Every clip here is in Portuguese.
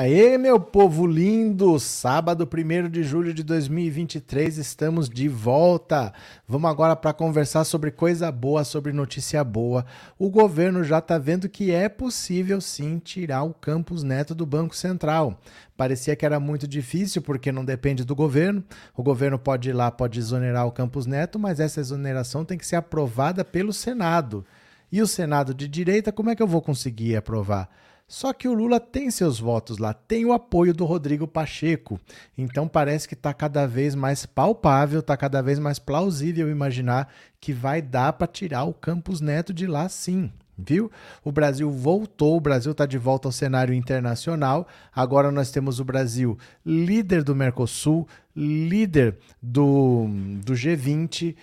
Aê, meu povo lindo! Sábado 1 de julho de 2023, estamos de volta. Vamos agora para conversar sobre coisa boa, sobre notícia boa. O governo já está vendo que é possível sim tirar o Campus Neto do Banco Central. Parecia que era muito difícil porque não depende do governo. O governo pode ir lá, pode exonerar o Campus Neto, mas essa exoneração tem que ser aprovada pelo Senado. E o Senado de direita, como é que eu vou conseguir aprovar? Só que o Lula tem seus votos lá, tem o apoio do Rodrigo Pacheco. Então parece que está cada vez mais palpável, está cada vez mais plausível imaginar que vai dar para tirar o Campos Neto de lá sim. Viu? O Brasil voltou, o Brasil está de volta ao cenário internacional. Agora nós temos o Brasil líder do Mercosul, líder do, do G20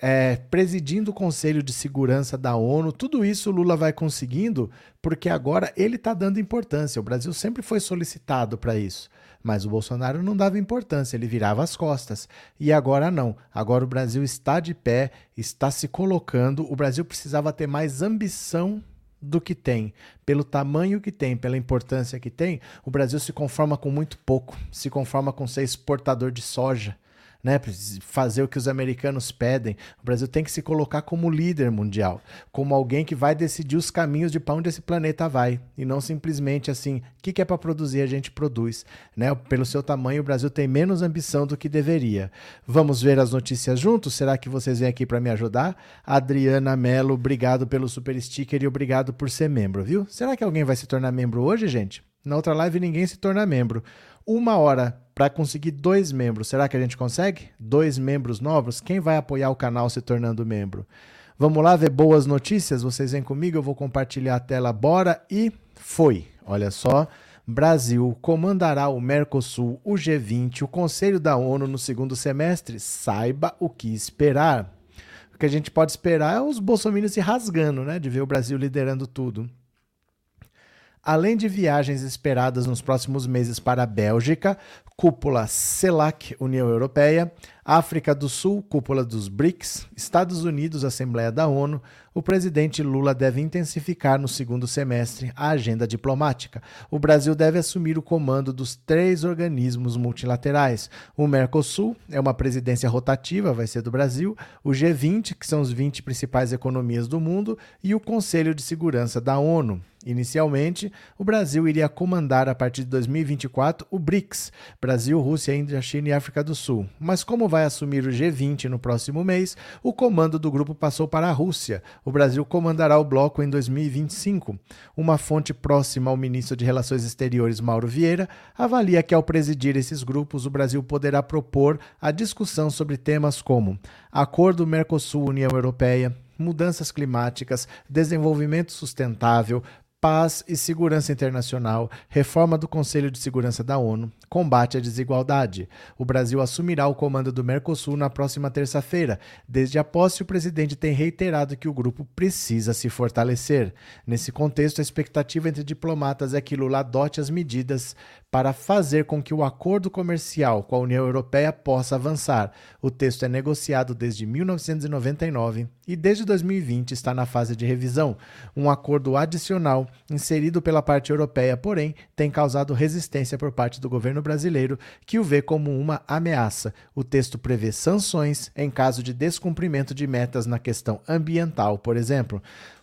é, presidindo o Conselho de Segurança da ONU. Tudo isso o Lula vai conseguindo porque agora ele está dando importância. O Brasil sempre foi solicitado para isso. Mas o Bolsonaro não dava importância, ele virava as costas. E agora não. Agora o Brasil está de pé, está se colocando. O Brasil precisava ter mais ambição do que tem, pelo tamanho que tem, pela importância que tem, o Brasil se conforma com muito pouco, se conforma com ser exportador de soja, né, fazer o que os americanos pedem. O Brasil tem que se colocar como líder mundial, como alguém que vai decidir os caminhos de para onde esse planeta vai, e não simplesmente assim, o que, que é para produzir, a gente produz. Né? Pelo seu tamanho, o Brasil tem menos ambição do que deveria. Vamos ver as notícias juntos? Será que vocês vêm aqui para me ajudar? Adriana Mello, obrigado pelo super sticker e obrigado por ser membro, viu? Será que alguém vai se tornar membro hoje, gente? Na outra live ninguém se torna membro. Uma hora para conseguir dois membros. Será que a gente consegue? Dois membros novos? Quem vai apoiar o canal se tornando membro? Vamos lá ver boas notícias? Vocês vêm comigo, eu vou compartilhar a tela, bora e foi. Olha só. Brasil comandará o Mercosul, o G20, o Conselho da ONU no segundo semestre. Saiba o que esperar. O que a gente pode esperar é os bolsominions se rasgando, né? De ver o Brasil liderando tudo. Além de viagens esperadas nos próximos meses para a Bélgica, cúpula CELAC, União Europeia, África do Sul, cúpula dos BRICS, Estados Unidos, Assembleia da ONU, o presidente Lula deve intensificar no segundo semestre a agenda diplomática. O Brasil deve assumir o comando dos três organismos multilaterais. O Mercosul é uma presidência rotativa, vai ser do Brasil, o G20, que são os 20 principais economias do mundo, e o Conselho de Segurança da ONU. Inicialmente, o Brasil iria comandar a partir de 2024 o BRICS, Brasil, Rússia, Índia, China e África do Sul. Mas como vai assumir o G20 no próximo mês, o comando do grupo passou para a Rússia. O Brasil comandará o bloco em 2025. Uma fonte próxima ao ministro de Relações Exteriores, Mauro Vieira, avalia que ao presidir esses grupos, o Brasil poderá propor a discussão sobre temas como Acordo Mercosul-União Europeia, mudanças climáticas, desenvolvimento sustentável, paz e segurança internacional, reforma do Conselho de Segurança da ONU, combate à desigualdade. O Brasil assumirá o comando do Mercosul na próxima terça-feira. Desde a posse, o presidente tem reiterado que o grupo precisa se fortalecer. Nesse contexto, a expectativa entre diplomatas é que Lula adote as medidas para fazer com que o acordo comercial com a União Europeia possa avançar. O texto é negociado desde 1999 e desde 2020 está na fase de revisão. Um acordo adicional inserido pela parte europeia, porém, tem causado resistência por parte do governo brasileiro, que o vê como uma ameaça. O texto prevê sanções em caso de descumprimento de metas na questão ambiental, por exemplo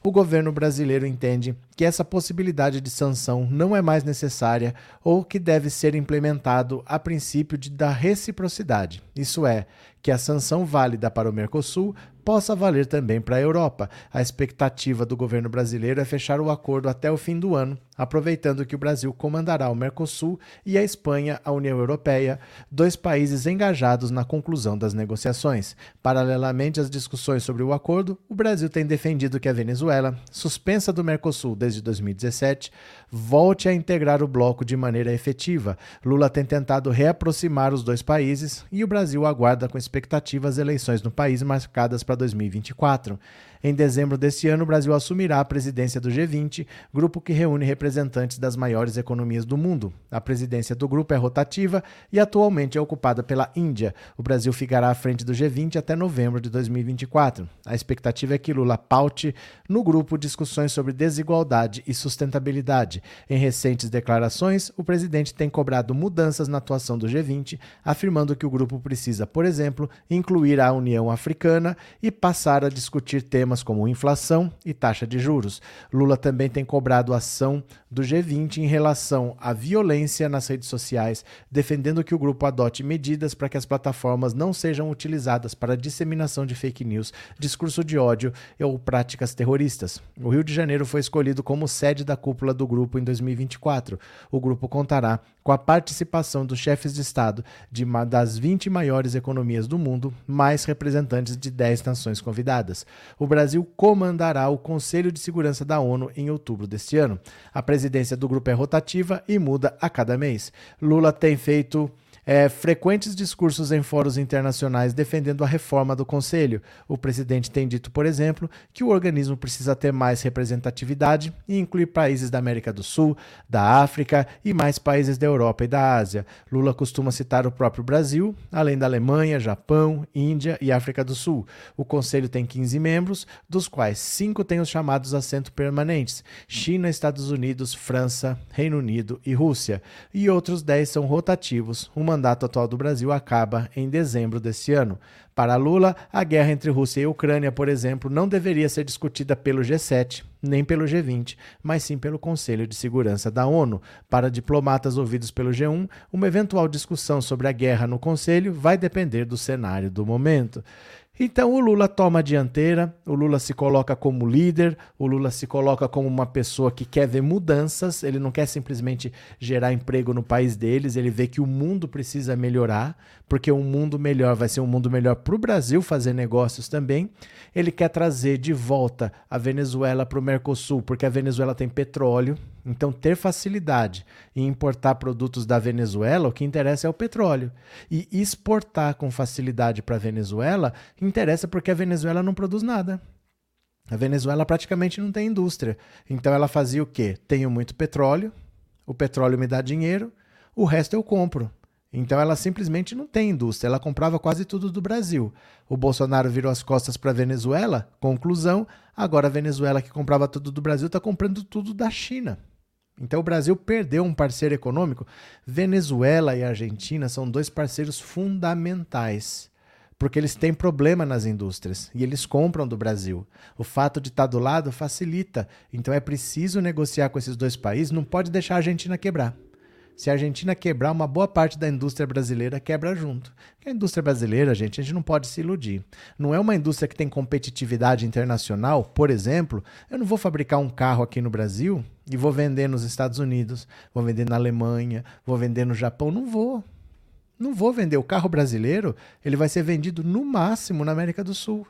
o governo brasileiro entende que essa possibilidade de sanção não é mais necessária ou que deve ser implementado a princípio de, da reciprocidade. Isso é, que a sanção válida para o Mercosul possa valer também para a Europa. A expectativa do governo brasileiro é fechar o acordo até o fim do ano, aproveitando que o Brasil comandará o Mercosul e a Espanha a União Europeia, dois países engajados na conclusão das negociações. Paralelamente às discussões sobre o acordo, o Brasil tem defendido que a Venezuela, suspensa do Mercosul desde 2017, volte a integrar o bloco de maneira efetiva. Lula tem tentado reaproximar os dois países e o Brasil aguarda com expectativa as eleições no país marcadas para 2024. Em dezembro deste ano, o Brasil assumirá a presidência do G20, grupo que reúne representantes das maiores economias do mundo. A presidência do grupo é rotativa e atualmente é ocupada pela Índia. O Brasil ficará à frente do G20 até novembro de 2024. A expectativa é que Lula paute no grupo discussões sobre desigualdade e sustentabilidade. Em recentes declarações, o presidente tem cobrado mudanças na atuação do G20, afirmando que o grupo precisa, por exemplo, incluir a União Africana e passar a discutir temas como inflação e taxa de juros. Lula também tem cobrado ação do G20 em relação à violência nas redes sociais, defendendo que o grupo adote medidas para que as plataformas não sejam utilizadas para disseminação de fake news, discurso de ódio ou práticas terroristas. O Rio de Janeiro foi escolhido como sede da cúpula do grupo em 2024. O grupo contará com a participação dos chefes de Estado de uma das 20 maiores economias do mundo, mais representantes de 10 nações convidadas. O Brasil comandará o Conselho de Segurança da ONU em outubro deste ano. A presidência do grupo é rotativa e muda a cada mês. Lula tem feito é, frequentes discursos em fóruns internacionais defendendo a reforma do Conselho. O presidente tem dito, por exemplo, que o organismo precisa ter mais representatividade e incluir países da América do Sul, da África e mais países da Europa e da Ásia. Lula costuma citar o próprio Brasil, além da Alemanha, Japão, Índia e África do Sul. O Conselho tem 15 membros, dos quais cinco têm os chamados assentos permanentes: China, Estados Unidos, França, Reino Unido e Rússia. E outros 10 são rotativos, uma mandato atual do Brasil acaba em dezembro deste ano. Para Lula, a guerra entre Rússia e Ucrânia, por exemplo, não deveria ser discutida pelo G7, nem pelo G20, mas sim pelo Conselho de Segurança da ONU. Para diplomatas ouvidos pelo G1, uma eventual discussão sobre a guerra no Conselho vai depender do cenário do momento. Então o Lula toma a dianteira, o Lula se coloca como líder, o Lula se coloca como uma pessoa que quer ver mudanças, ele não quer simplesmente gerar emprego no país deles, ele vê que o mundo precisa melhorar, porque um mundo melhor vai ser um mundo melhor para o Brasil fazer negócios também. Ele quer trazer de volta a Venezuela para o Mercosul, porque a Venezuela tem petróleo, então, ter facilidade em importar produtos da Venezuela, o que interessa é o petróleo. E exportar com facilidade para a Venezuela interessa porque a Venezuela não produz nada. A Venezuela praticamente não tem indústria. Então, ela fazia o quê? Tenho muito petróleo, o petróleo me dá dinheiro, o resto eu compro. Então ela simplesmente não tem indústria, ela comprava quase tudo do Brasil. O Bolsonaro virou as costas para a Venezuela, conclusão, agora a Venezuela que comprava tudo do Brasil está comprando tudo da China. Então o Brasil perdeu um parceiro econômico. Venezuela e Argentina são dois parceiros fundamentais, porque eles têm problema nas indústrias e eles compram do Brasil. O fato de estar do lado facilita. Então é preciso negociar com esses dois países, não pode deixar a Argentina quebrar. Se a Argentina quebrar, uma boa parte da indústria brasileira quebra junto. Porque a indústria brasileira, gente, a gente não pode se iludir. Não é uma indústria que tem competitividade internacional. Por exemplo, eu não vou fabricar um carro aqui no Brasil e vou vender nos Estados Unidos, vou vender na Alemanha, vou vender no Japão. Não vou. Não vou vender. O carro brasileiro, ele vai ser vendido no máximo na América do Sul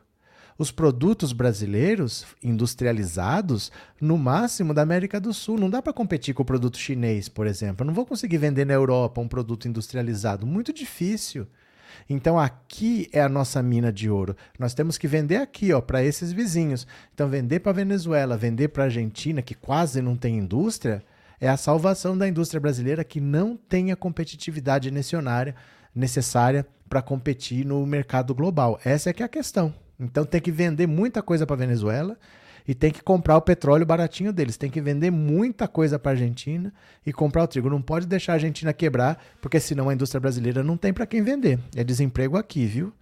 os produtos brasileiros industrializados no máximo da América do Sul. Não dá para competir com o produto chinês, por exemplo. Eu não vou conseguir vender na Europa um produto industrializado. Muito difícil. Então aqui é a nossa mina de ouro. Nós temos que vender aqui, ó, para esses vizinhos. Então vender para Venezuela, vender para Argentina, que quase não tem indústria, é a salvação da indústria brasileira que não tem a competitividade necessária para competir no mercado global. Essa é que é a questão. Então tem que vender muita coisa para Venezuela e tem que comprar o petróleo baratinho deles. Tem que vender muita coisa para a Argentina e comprar o trigo. Não pode deixar a Argentina quebrar, porque senão a indústria brasileira não tem para quem vender. É desemprego aqui, viu?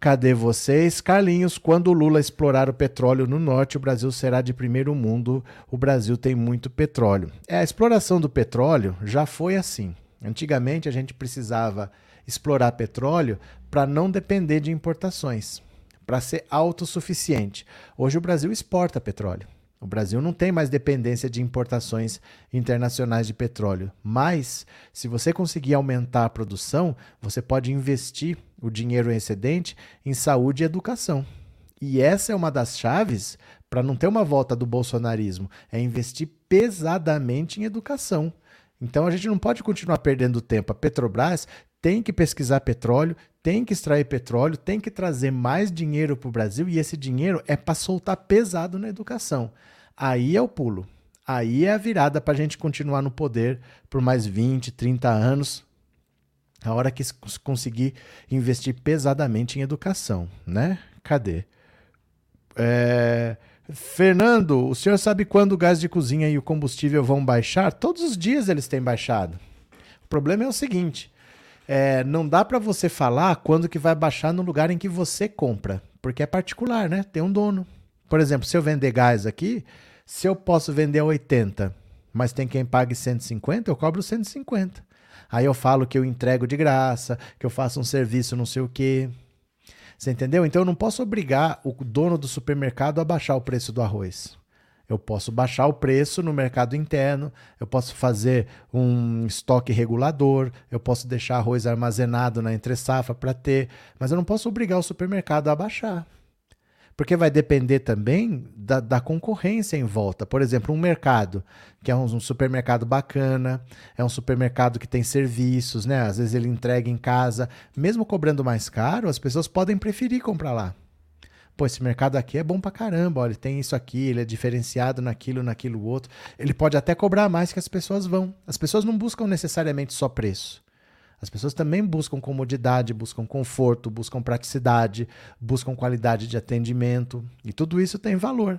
Cadê vocês? Carlinhos, quando o Lula explorar o petróleo no norte, o Brasil será de primeiro mundo. O Brasil tem muito petróleo. É, a exploração do petróleo já foi assim. Antigamente a gente precisava explorar petróleo para não depender de importações para ser autossuficiente. Hoje o Brasil exporta petróleo. O Brasil não tem mais dependência de importações internacionais de petróleo. Mas, se você conseguir aumentar a produção, você pode investir o dinheiro excedente em saúde e educação. E essa é uma das chaves para não ter uma volta do bolsonarismo, é investir pesadamente em educação. Então a gente não pode continuar perdendo tempo. A Petrobras tem que pesquisar petróleo, tem que extrair petróleo, tem que trazer mais dinheiro para o Brasil e esse dinheiro é para soltar pesado na educação. Aí é o pulo. Aí é a virada para a gente continuar no poder por mais 20, 30 anos. A hora que conseguir investir pesadamente em educação, né? Cadê? É... Fernando, o senhor sabe quando o gás de cozinha e o combustível vão baixar? Todos os dias eles têm baixado. O problema é o seguinte: é, não dá para você falar quando que vai baixar no lugar em que você compra, porque é particular, né? Tem um dono. Por exemplo, se eu vender gás aqui, se eu posso vender a 80, mas tem quem pague 150, eu cobro 150. Aí eu falo que eu entrego de graça, que eu faço um serviço não sei o quê. Você entendeu? Então eu não posso obrigar o dono do supermercado a baixar o preço do arroz. Eu posso baixar o preço no mercado interno, eu posso fazer um estoque regulador, eu posso deixar arroz armazenado na entre-safra para ter, mas eu não posso obrigar o supermercado a baixar. Porque vai depender também da, da, concorrência em volta. Por exemplo, um mercado, que é um, um, supermercado bacana, é um supermercado que tem serviços, né? Às vezes ele entrega em casa. Mesmo cobrando mais caro, as pessoas podem preferir comprar lá. Pô, esse mercado aqui é bom pra caramba, olha, ele tem isso aqui, ele é diferenciado naquilo, naquilo outro. Ele pode até cobrar mais que as pessoas vão. As pessoas não buscam necessariamente só preço. As pessoas também buscam comodidade, buscam conforto, buscam praticidade, buscam qualidade de atendimento e tudo isso tem valor.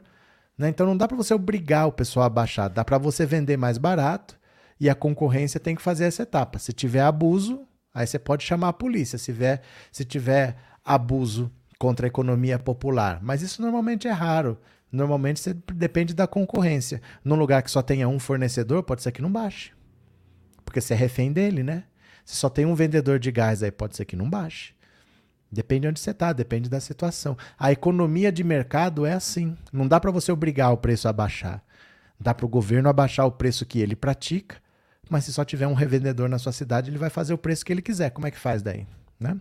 Né? Então não dá para você obrigar o pessoal a baixar, dá para você vender mais barato e a concorrência tem que fazer essa etapa. Se tiver abuso, aí você pode chamar a polícia. Se tiver, se tiver abuso contra a economia popular, mas isso normalmente é raro. Normalmente você depende da concorrência. Num lugar que só tenha um fornecedor, pode ser que não baixe. Porque você é refém dele, né? Se só tem um vendedor de gás aí, pode ser que não baixe. Depende de onde você está, depende da situação. A economia de mercado é assim. Não dá para você obrigar o preço a baixar. Dá para o governo abaixar o preço que ele pratica, mas se só tiver um revendedor na sua cidade, ele vai fazer o preço que ele quiser. Como é que faz daí? Né?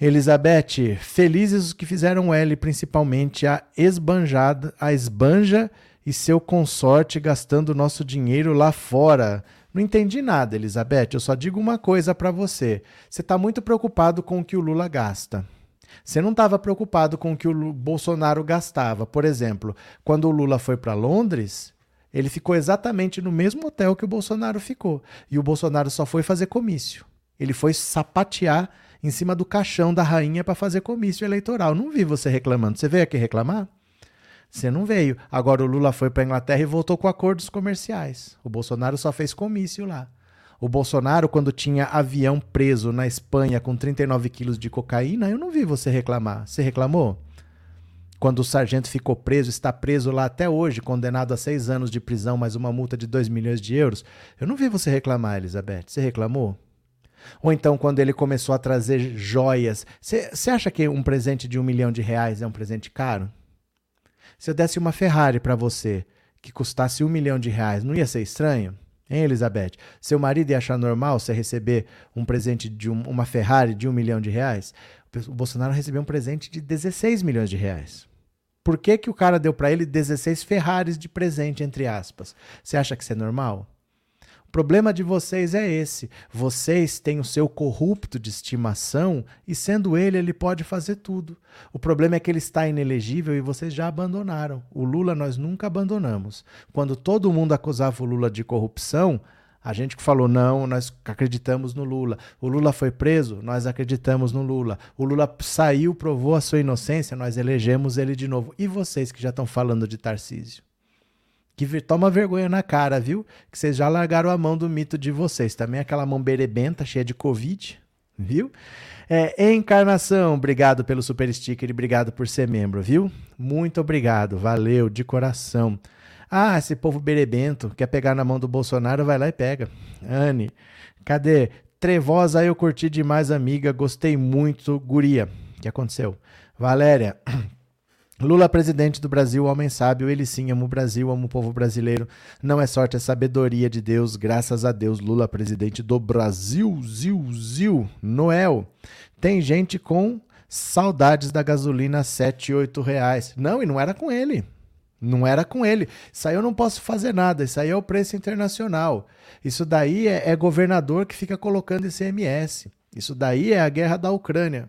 Elizabeth, felizes os que fizeram L, principalmente a esbanjada, a esbanja e seu consorte gastando nosso dinheiro lá fora. Não entendi nada, Elizabeth. Eu só digo uma coisa para você. Você está muito preocupado com o que o Lula gasta. Você não estava preocupado com o que o Bolsonaro gastava. Por exemplo, quando o Lula foi para Londres, ele ficou exatamente no mesmo hotel que o Bolsonaro ficou. E o Bolsonaro só foi fazer comício. Ele foi sapatear em cima do caixão da rainha para fazer comício eleitoral. Não vi você reclamando. Você veio aqui reclamar? Você não veio. Agora o Lula foi para a Inglaterra e voltou com acordos comerciais. O Bolsonaro só fez comício lá. O Bolsonaro, quando tinha avião preso na Espanha com 39 quilos de cocaína, eu não vi você reclamar. Você reclamou? Quando o sargento ficou preso, está preso lá até hoje, condenado a seis anos de prisão, mais uma multa de 2 milhões de euros. Eu não vi você reclamar, Elizabeth. Você reclamou? Ou então, quando ele começou a trazer joias. Você acha que um presente de um milhão de reais é um presente caro? Se eu desse uma Ferrari para você que custasse um milhão de reais, não ia ser estranho? Hein, Elizabeth? Seu marido ia achar normal você receber um presente de um, uma Ferrari de um milhão de reais? O Bolsonaro recebeu um presente de 16 milhões de reais. Por que, que o cara deu para ele 16 Ferraris de presente, entre aspas? Você acha que isso é normal? O problema de vocês é esse. Vocês têm o seu corrupto de estimação e, sendo ele, ele pode fazer tudo. O problema é que ele está inelegível e vocês já abandonaram. O Lula nós nunca abandonamos. Quando todo mundo acusava o Lula de corrupção, a gente que falou não, nós acreditamos no Lula. O Lula foi preso, nós acreditamos no Lula. O Lula saiu, provou a sua inocência, nós elegemos ele de novo. E vocês que já estão falando de Tarcísio? Que toma vergonha na cara, viu? Que vocês já largaram a mão do mito de vocês. Também aquela mão berebenta, cheia de Covid, viu? É, encarnação, obrigado pelo super sticker e obrigado por ser membro, viu? Muito obrigado, valeu, de coração. Ah, esse povo berebento quer pegar na mão do Bolsonaro, vai lá e pega. Anne, cadê? Trevosa, eu curti demais, amiga, gostei muito, guria. O que aconteceu? Valéria, Lula, presidente do Brasil, homem sábio, ele sim ama o Brasil, ama o povo brasileiro. Não é sorte, é sabedoria de Deus, graças a Deus. Lula, presidente do Brasil, Zil, Zil. Noel, tem gente com saudades da gasolina 7, 8 reais. Não, e não era com ele. Não era com ele. Isso aí eu não posso fazer nada. Isso aí é o preço internacional. Isso daí é, é governador que fica colocando ICMS. Isso daí é a guerra da Ucrânia.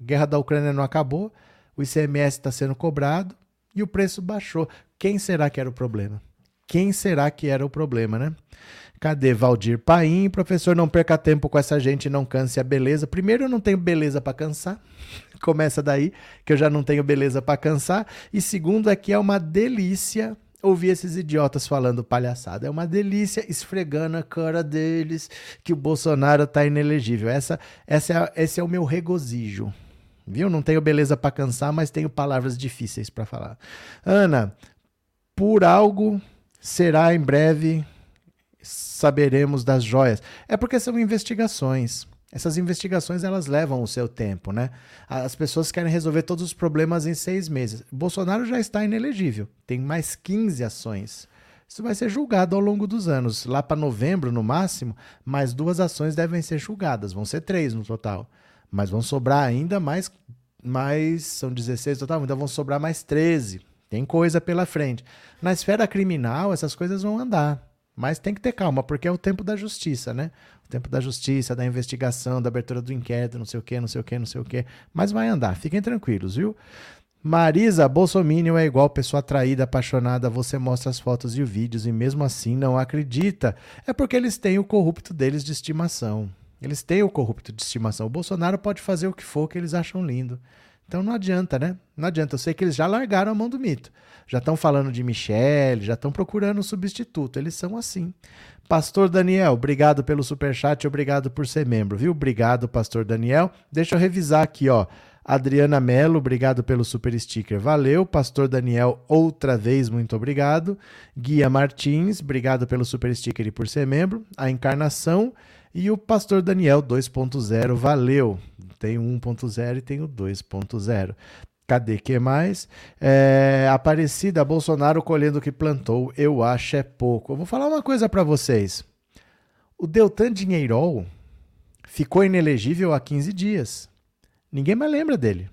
A guerra da Ucrânia não acabou, o ICMS está sendo cobrado e o preço baixou. Quem será que era o problema? Quem será que era o problema, né? Cadê Valdir Paim? Professor, não perca tempo com essa gente, não canse a beleza. Primeiro, eu não tenho beleza para cansar. Começa daí, que eu já não tenho beleza para cansar. E segundo, é que é uma delícia ouvir esses idiotas falando palhaçada. É uma delícia esfregando a cara deles que o Bolsonaro tá inelegível. Essa, essa é, esse é o meu regozijo. Viu? Não tenho beleza para cansar, mas tenho palavras difíceis para falar. Ana, por algo será em breve saberemos das joias. É porque são investigações. Essas investigações elas levam o seu tempo, né? As pessoas querem resolver todos os problemas em seis meses. Bolsonaro já está inelegível, tem mais 15 ações. Isso vai ser julgado ao longo dos anos. Lá para novembro, no máximo, mais duas ações devem ser julgadas. Vão ser três no total. Mas vão sobrar ainda mais. mais são 16 no total, ainda vão sobrar mais 13. Tem coisa pela frente. Na esfera criminal, essas coisas vão andar. Mas tem que ter calma, porque é o tempo da justiça, né? O tempo da justiça, da investigação, da abertura do inquérito, não sei o quê, não sei o quê, não sei o quê. Mas vai andar, fiquem tranquilos, viu? Marisa, Bolsominion é igual pessoa atraída, apaixonada, você mostra as fotos e os vídeos e mesmo assim não acredita. É porque eles têm o corrupto deles de estimação. Eles têm o corrupto de estimação. O Bolsonaro pode fazer o que for que eles acham lindo. Então não adianta, né? Não adianta. Eu sei que eles já largaram a mão do mito já estão falando de Michele, já estão procurando um substituto. Eles são assim. Pastor Daniel, obrigado pelo super chat, obrigado por ser membro, viu? Obrigado, Pastor Daniel. Deixa eu revisar aqui, ó. Adriana Mello, obrigado pelo super sticker. Valeu. Pastor Daniel, outra vez, muito obrigado. Guia Martins, obrigado pelo super sticker e por ser membro. A Encarnação e o Pastor Daniel 2.0, valeu. Tem o 1.0 e tem o 2.0. Cadê que mais? É, Aparecida Bolsonaro colhendo o que plantou, eu acho é pouco. Eu vou falar uma coisa para vocês. O Deltan Dinheirol ficou inelegível há 15 dias. Ninguém mais lembra dele.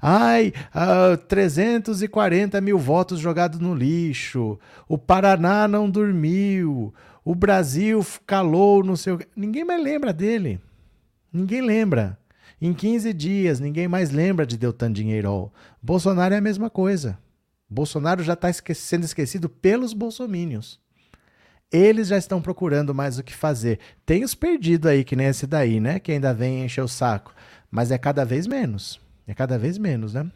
Ai, uh, ah, 340 mil votos jogados no lixo. O Paraná não dormiu. O Brasil calou no seu. Ninguém mais lembra dele. Ninguém lembra. Em 15 dias, ninguém mais lembra de Deltan Dinheirol. Bolsonaro é a mesma coisa. Bolsonaro já está esque sendo esquecido pelos bolsomínios. Eles já estão procurando mais o que fazer. Tem os perdidos aí, que nem esse daí, né? Que ainda vem encher o saco. Mas é cada vez menos. É cada vez menos, né?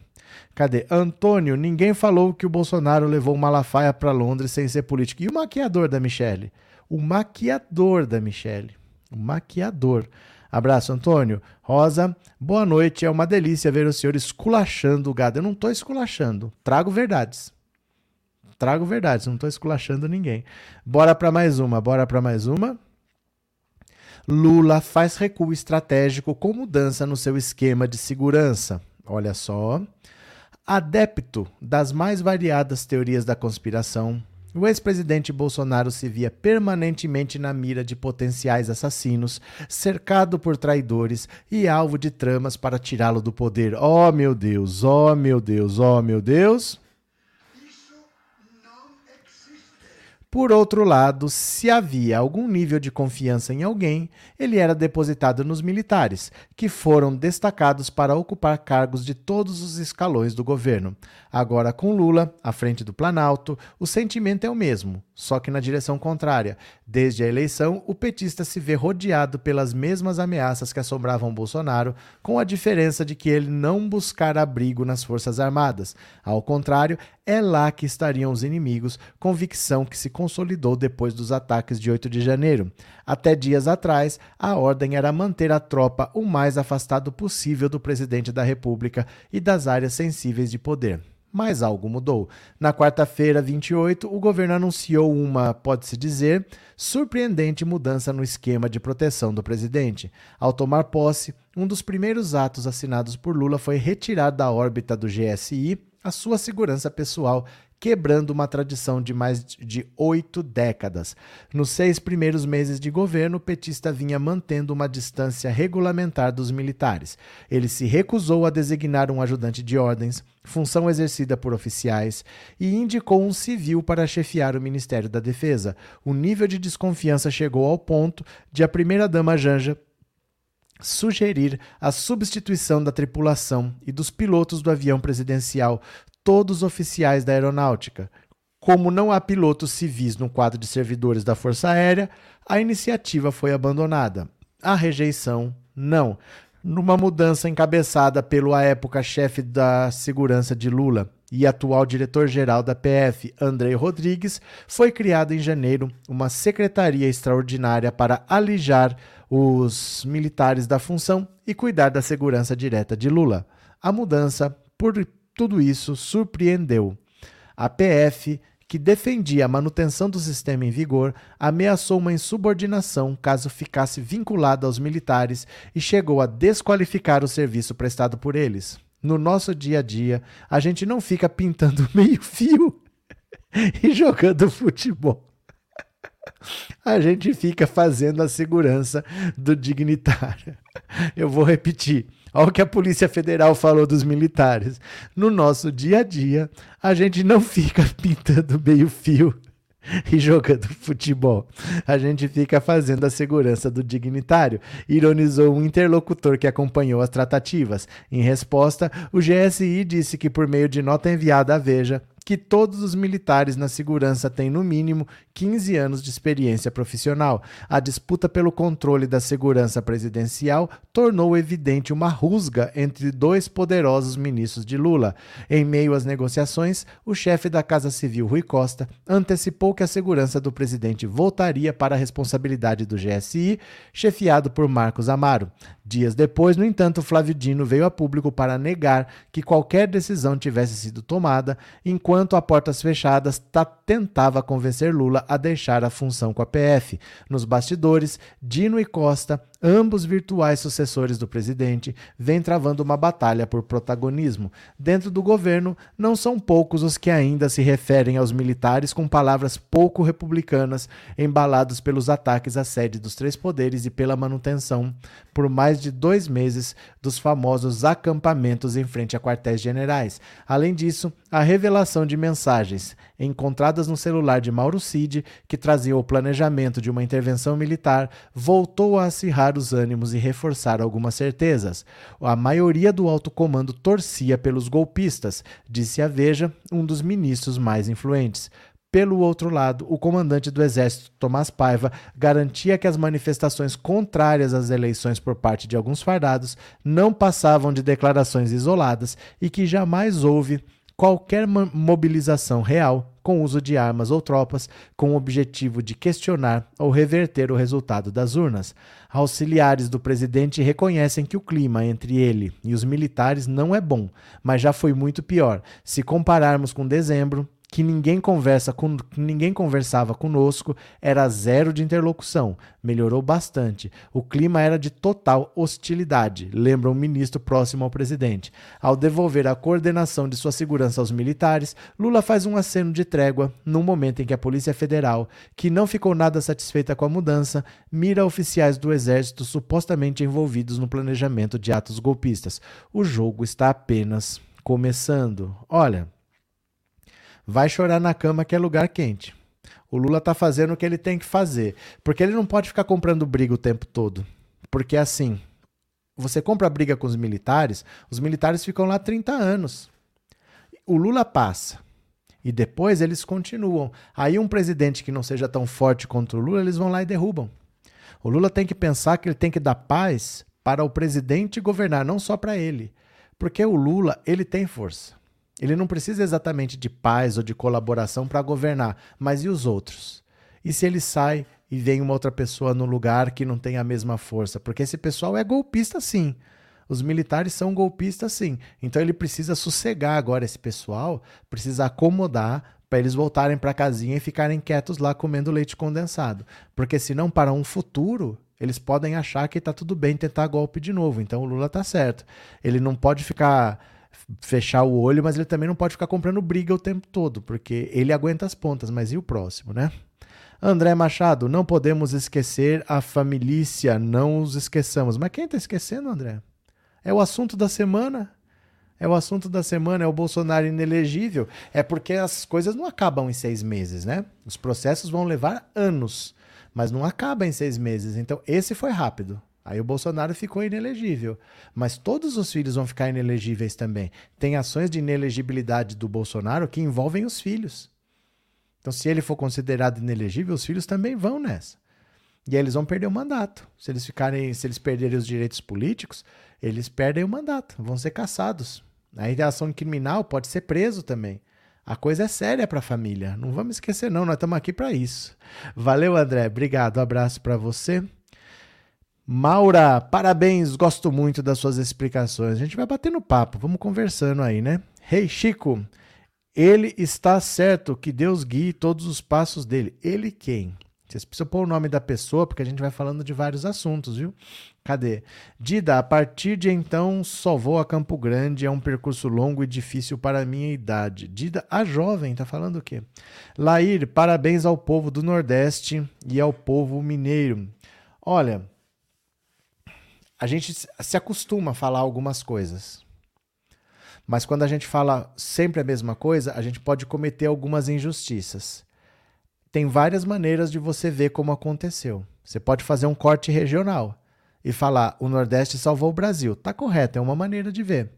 Cadê? Antônio, ninguém falou que o Bolsonaro levou o Malafaia para Londres sem ser político. E o maquiador da Michelle? O maquiador da Michelle. O maquiador. Abraço, Antônio. Rosa, boa noite. É uma delícia ver o senhor esculachando o gado. Eu não estou esculachando, trago verdades. Trago verdades, não estou esculachando ninguém. Bora para mais uma, bora para mais uma. Lula faz recuo estratégico com mudança no seu esquema de segurança. Olha só. Adepto das mais variadas teorias da conspiração, o ex-presidente Bolsonaro se via permanentemente na mira de potenciais assassinos, cercado por traidores e alvo de tramas para tirá-lo do poder. Oh, meu Deus, oh, meu Deus, oh, meu Deus. Por outro lado, se havia algum nível de confiança em alguém, ele era depositado nos militares, que foram destacados para ocupar cargos de todos os escalões do governo. Agora, com Lula à frente do Planalto, o sentimento é o mesmo, só que na direção contrária. Desde a eleição, o petista se vê rodeado pelas mesmas ameaças que assombravam Bolsonaro, com a diferença de que ele não buscar abrigo nas Forças Armadas. Ao contrário, é lá que estariam os inimigos, convicção que se consolidou depois dos ataques de 8 de janeiro. Até dias atrás, a ordem era manter a tropa o mais afastado possível do presidente da República e das áreas sensíveis de poder. mas algo mudou. Na quarta-feira, 28, o governo anunciou uma, pode-se dizer, surpreendente mudança no esquema de proteção do presidente. Ao tomar posse, um dos primeiros atos assinados por Lula foi retirar da órbita do GSI a sua segurança pessoal quebrando uma tradição de mais de oito décadas. Nos seis primeiros meses de governo, o petista vinha mantendo uma distância regulamentar dos militares. Ele se recusou a designar um ajudante de ordens, função exercida por oficiais, e indicou um civil para chefiar o Ministério da Defesa. O nível de desconfiança chegou ao ponto de a primeira-dama Janja sugerir a substituição da tripulação e dos pilotos do avião presidencial todos oficiais da aeronáutica. Como não há pilotos civis no quadro de servidores da Força Aérea, a iniciativa foi abandonada. A rejeição, não. Numa mudança encabeçada pelo à época chefe da segurança de Lula e atual diretor-geral da PF, Andrei Rodrigues, foi criada em janeiro uma secretaria extraordinária para alijar os militares da função e cuidar da segurança direta de Lula. A mudança, por tudo isso surpreendeu. A PF, que defendia a manutenção do sistema em vigor, ameaçou uma insubordinação caso ficasse vinculada aos militares e chegou a desqualificar o serviço prestado por eles. No nosso dia a dia, a gente não fica pintando meio-fio e jogando futebol. A gente fica fazendo a segurança do dignitário. Eu vou repetir. Olha o que a Polícia Federal falou dos militares. No nosso dia a dia, a gente não fica pintando meio-fio e jogando futebol. A gente fica fazendo a segurança do dignitário, ironizou um interlocutor que acompanhou as tratativas. Em resposta, o GSI disse que, por meio de nota enviada à Veja, que todos os militares na segurança têm, no mínimo, 15 anos de experiência profissional. A disputa pelo controle da segurança presidencial tornou evidente uma rusga entre dois poderosos ministros de Lula. Em meio às negociações, o chefe da Casa Civil, Rui Costa, antecipou que a segurança do presidente voltaria para a responsabilidade do GSI, chefiado por Marcos Amaro. Dias depois, no entanto, Flávio Dino veio a público para negar que qualquer decisão tivesse sido tomada, enquanto a portas fechadas tentava convencer Lula a deixar a função com a PF. Nos bastidores, Dino e Costa ambos virtuais sucessores do presidente, vêm travando uma batalha por protagonismo. Dentro do governo, não são poucos os que ainda se referem aos militares com palavras pouco republicanas, embalados pelos ataques à sede dos três poderes e pela manutenção, por mais de dois meses, dos famosos acampamentos em frente a quartéis generais. Além disso, a revelação de mensagens encontradas no celular de Mauro Cid, que trazia o planejamento de uma intervenção militar, voltou a acirrar os ânimos e reforçar algumas certezas. A maioria do alto comando torcia pelos golpistas, disse a Veja, um dos ministros mais influentes. Pelo outro lado, o comandante do Exército, Tomás Paiva, garantia que as manifestações contrárias às eleições por parte de alguns fardados não passavam de declarações isoladas e que jamais houve qualquer mobilização real com uso de armas ou tropas com o objetivo de questionar ou reverter o resultado das urnas. Auxiliares do presidente reconhecem que o clima entre ele e os militares não é bom, mas já foi muito pior. Se compararmos com dezembro, que ninguém conversa com ninguém conversava conosco, era zero de interlocução. Melhorou bastante. O clima era de total hostilidade, lembra um ministro próximo ao presidente. Ao devolver a coordenação de sua segurança aos militares, Lula faz um aceno de trégua no momento em que a Polícia Federal, que não ficou nada satisfeita com a mudança, mira oficiais do exército supostamente envolvidos no planejamento de atos golpistas. O jogo está apenas começando. Olha, vai chorar na cama que é lugar quente. O Lula tá fazendo o que ele tem que fazer. Porque ele não pode ficar comprando briga o tempo todo. Porque assim, você compra briga com os militares, os militares ficam lá 30 anos. O Lula passa. E depois eles continuam. Aí um presidente que não seja tão forte contra o Lula, eles vão lá e derrubam. O Lula tem que pensar que ele tem que dar paz para o presidente governar, não só para ele. Porque o Lula, ele tem força. Ele não precisa exatamente de paz ou de colaboração para governar, mas e os outros? E se ele sai e vem uma outra pessoa no lugar que não tem a mesma força? Porque esse pessoal é golpista sim. Os militares são golpistas, sim. Então ele precisa sossegar agora esse pessoal, precisa acomodar para eles voltarem para casinha e ficarem quietos lá comendo leite condensado. Porque senão, para um futuro, eles podem achar que está tudo bem tentar golpe de novo. Então o Lula está certo. Ele não pode ficar fechar o olho, mas ele também não pode ficar comprando briga o tempo todo, porque ele aguenta as pontas, mas e o próximo, né? André Machado, não podemos esquecer a família, não os esqueçamos. Mas quem está esquecendo, André? É o assunto da semana. É o assunto da semana, é o Bolsonaro inelegível. É porque as coisas não acabam em seis meses, né? Os processos vão levar anos, mas não acaba em seis meses. Então, esse foi rápido. Aí o Bolsonaro ficou inelegível. Mas todos os filhos vão ficar inelegíveis também. Tem ações de inelegibilidade do Bolsonaro que envolvem os filhos. Então, se ele for considerado inelegível, os filhos também vão nessa. E aí eles vão perder o mandato. Se eles ficarem, se eles perderem os direitos políticos, eles perdem o mandato, vão ser caçados. Aí a ação criminal pode ser preso também. A coisa é séria para a família. Não vamos esquecer não, nós estamos aqui para isso. Valeu, André. Obrigado. Um abraço para você. Maura, parabéns, gosto muito das suas explicações. A gente vai batendo papo, vamos conversando aí, né? Rei hey, Chico, ele está certo que Deus guie todos os passos dele. Ele quem? Vocês precisam pôr o nome da pessoa, porque a gente vai falando de vários assuntos, viu? Cadê? Dida, a partir de então só vou a Campo Grande, é um percurso longo e difícil para a minha idade. Dida, a jovem, tá falando o quê? Lair, parabéns ao povo do Nordeste e ao povo mineiro. Olha, a gente se acostuma a falar algumas coisas. Mas quando a gente fala sempre a mesma coisa, a gente pode cometer algumas injustiças. Tem várias maneiras de você ver como aconteceu. Você pode fazer um corte regional e falar: o Nordeste salvou o Brasil. Tá correto, é uma maneira de ver.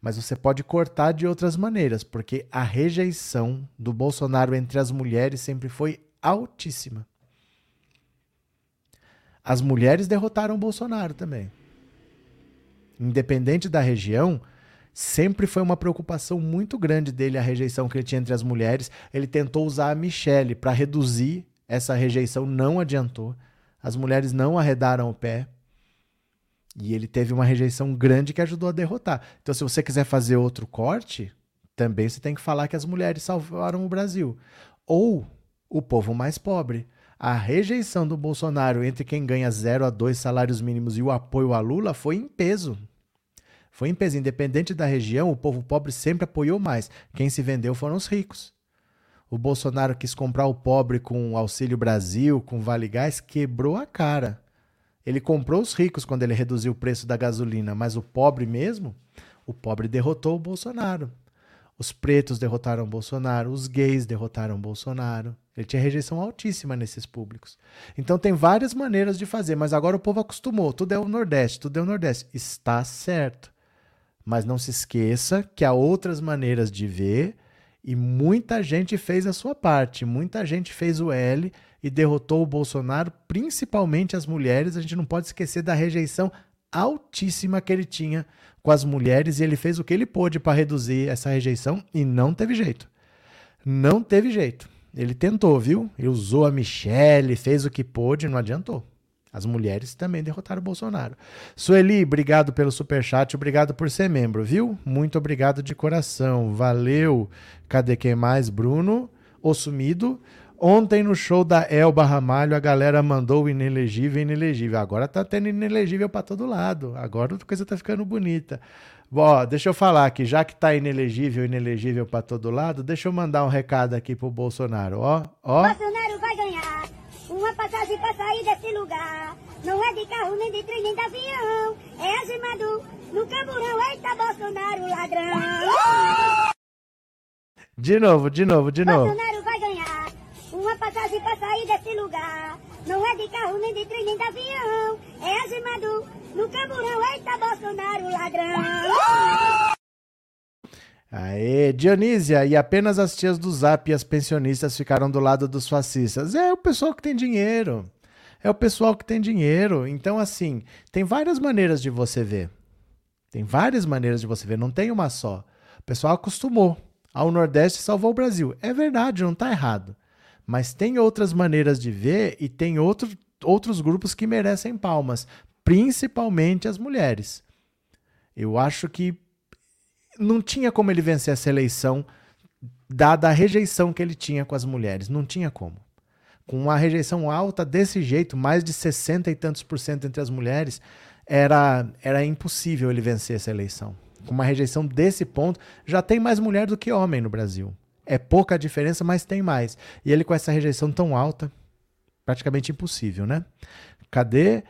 Mas você pode cortar de outras maneiras, porque a rejeição do Bolsonaro entre as mulheres sempre foi altíssima. As mulheres derrotaram o Bolsonaro também independente da região, sempre foi uma preocupação muito grande dele a rejeição que ele tinha entre as mulheres. Ele tentou usar a Michelle para reduzir essa rejeição, não adiantou. As mulheres não arredaram o pé. E ele teve uma rejeição grande que ajudou a derrotar. Então, se você quiser fazer outro corte, também você tem que falar que as mulheres salvaram o Brasil. Ou o povo mais pobre. A rejeição do Bolsonaro entre quem ganha 0 a 2 salários mínimos e o apoio a Lula foi em peso. Foi em peso. Independente da região, o povo pobre sempre apoiou mais. Quem se vendeu foram os ricos. O Bolsonaro quis comprar o pobre com o Auxílio Brasil, com Vale Gás, quebrou a cara. Ele comprou os ricos quando ele reduziu o preço da gasolina, mas o pobre mesmo, o pobre derrotou o Bolsonaro. Os pretos derrotaram Bolsonaro, os gays derrotaram Bolsonaro. Ele tinha rejeição altíssima nesses públicos. Então tem várias maneiras de fazer, mas agora o povo acostumou. Tudo é o Nordeste, tudo é o Nordeste. Está certo. Mas não se esqueça que há outras maneiras de ver e muita gente fez a sua parte. Muita gente fez o L e derrotou o Bolsonaro, principalmente as mulheres. A gente não pode esquecer da rejeição altíssima que ele tinha com as mulheres e ele fez o que ele pôde para reduzir essa rejeição e não teve jeito. Não teve jeito. Ele tentou, viu? Ele usou a Michelle, fez o que pôde, não adiantou. As mulheres também derrotaram o Bolsonaro. Sueli, obrigado pelo superchat, obrigado por ser membro, viu? Muito obrigado de coração. Valeu. Cadê quem mais? Bruno, o sumido. Ontem no show da Elba Ramalho, a galera mandou o inelegível inelegível. Agora tá tendo inelegível para todo lado. Agora a coisa tá ficando bonita. Ó, deixa eu falar aqui, já que tá inelegível, inelegível para todo lado, deixa eu mandar um recado aqui pro Bolsonaro, ó, ó. Bolsonaro vai ganhar uma passagem para sair desse lugar. Não é de carro, nem de trem, nem de avião. É azimado no camburão. Eita, Bolsonaro, ladrão. De novo, de novo, de novo. Bolsonaro vai ganhar uma passagem para sair desse lugar. Não é de carro, nem de trem, nem de avião. É azimado no camburão. Eita, Bolsonaro, ladrão. Aê, Dionísia, e apenas as tias do Zap e as pensionistas ficaram do lado dos fascistas. É o pessoal que tem dinheiro. É o pessoal que tem dinheiro. Então, assim, tem várias maneiras de você ver. Tem várias maneiras de você ver, não tem uma só. O pessoal acostumou. Ao Nordeste salvou o Brasil. É verdade, não está errado. Mas tem outras maneiras de ver e tem outro, outros grupos que merecem palmas, principalmente as mulheres. Eu acho que não tinha como ele vencer essa eleição, dada a rejeição que ele tinha com as mulheres. Não tinha como. Com uma rejeição alta desse jeito, mais de 60 e tantos por cento entre as mulheres, era, era impossível ele vencer essa eleição. Com uma rejeição desse ponto, já tem mais mulher do que homem no Brasil. É pouca a diferença, mas tem mais. E ele com essa rejeição tão alta, praticamente impossível, né? Cadê?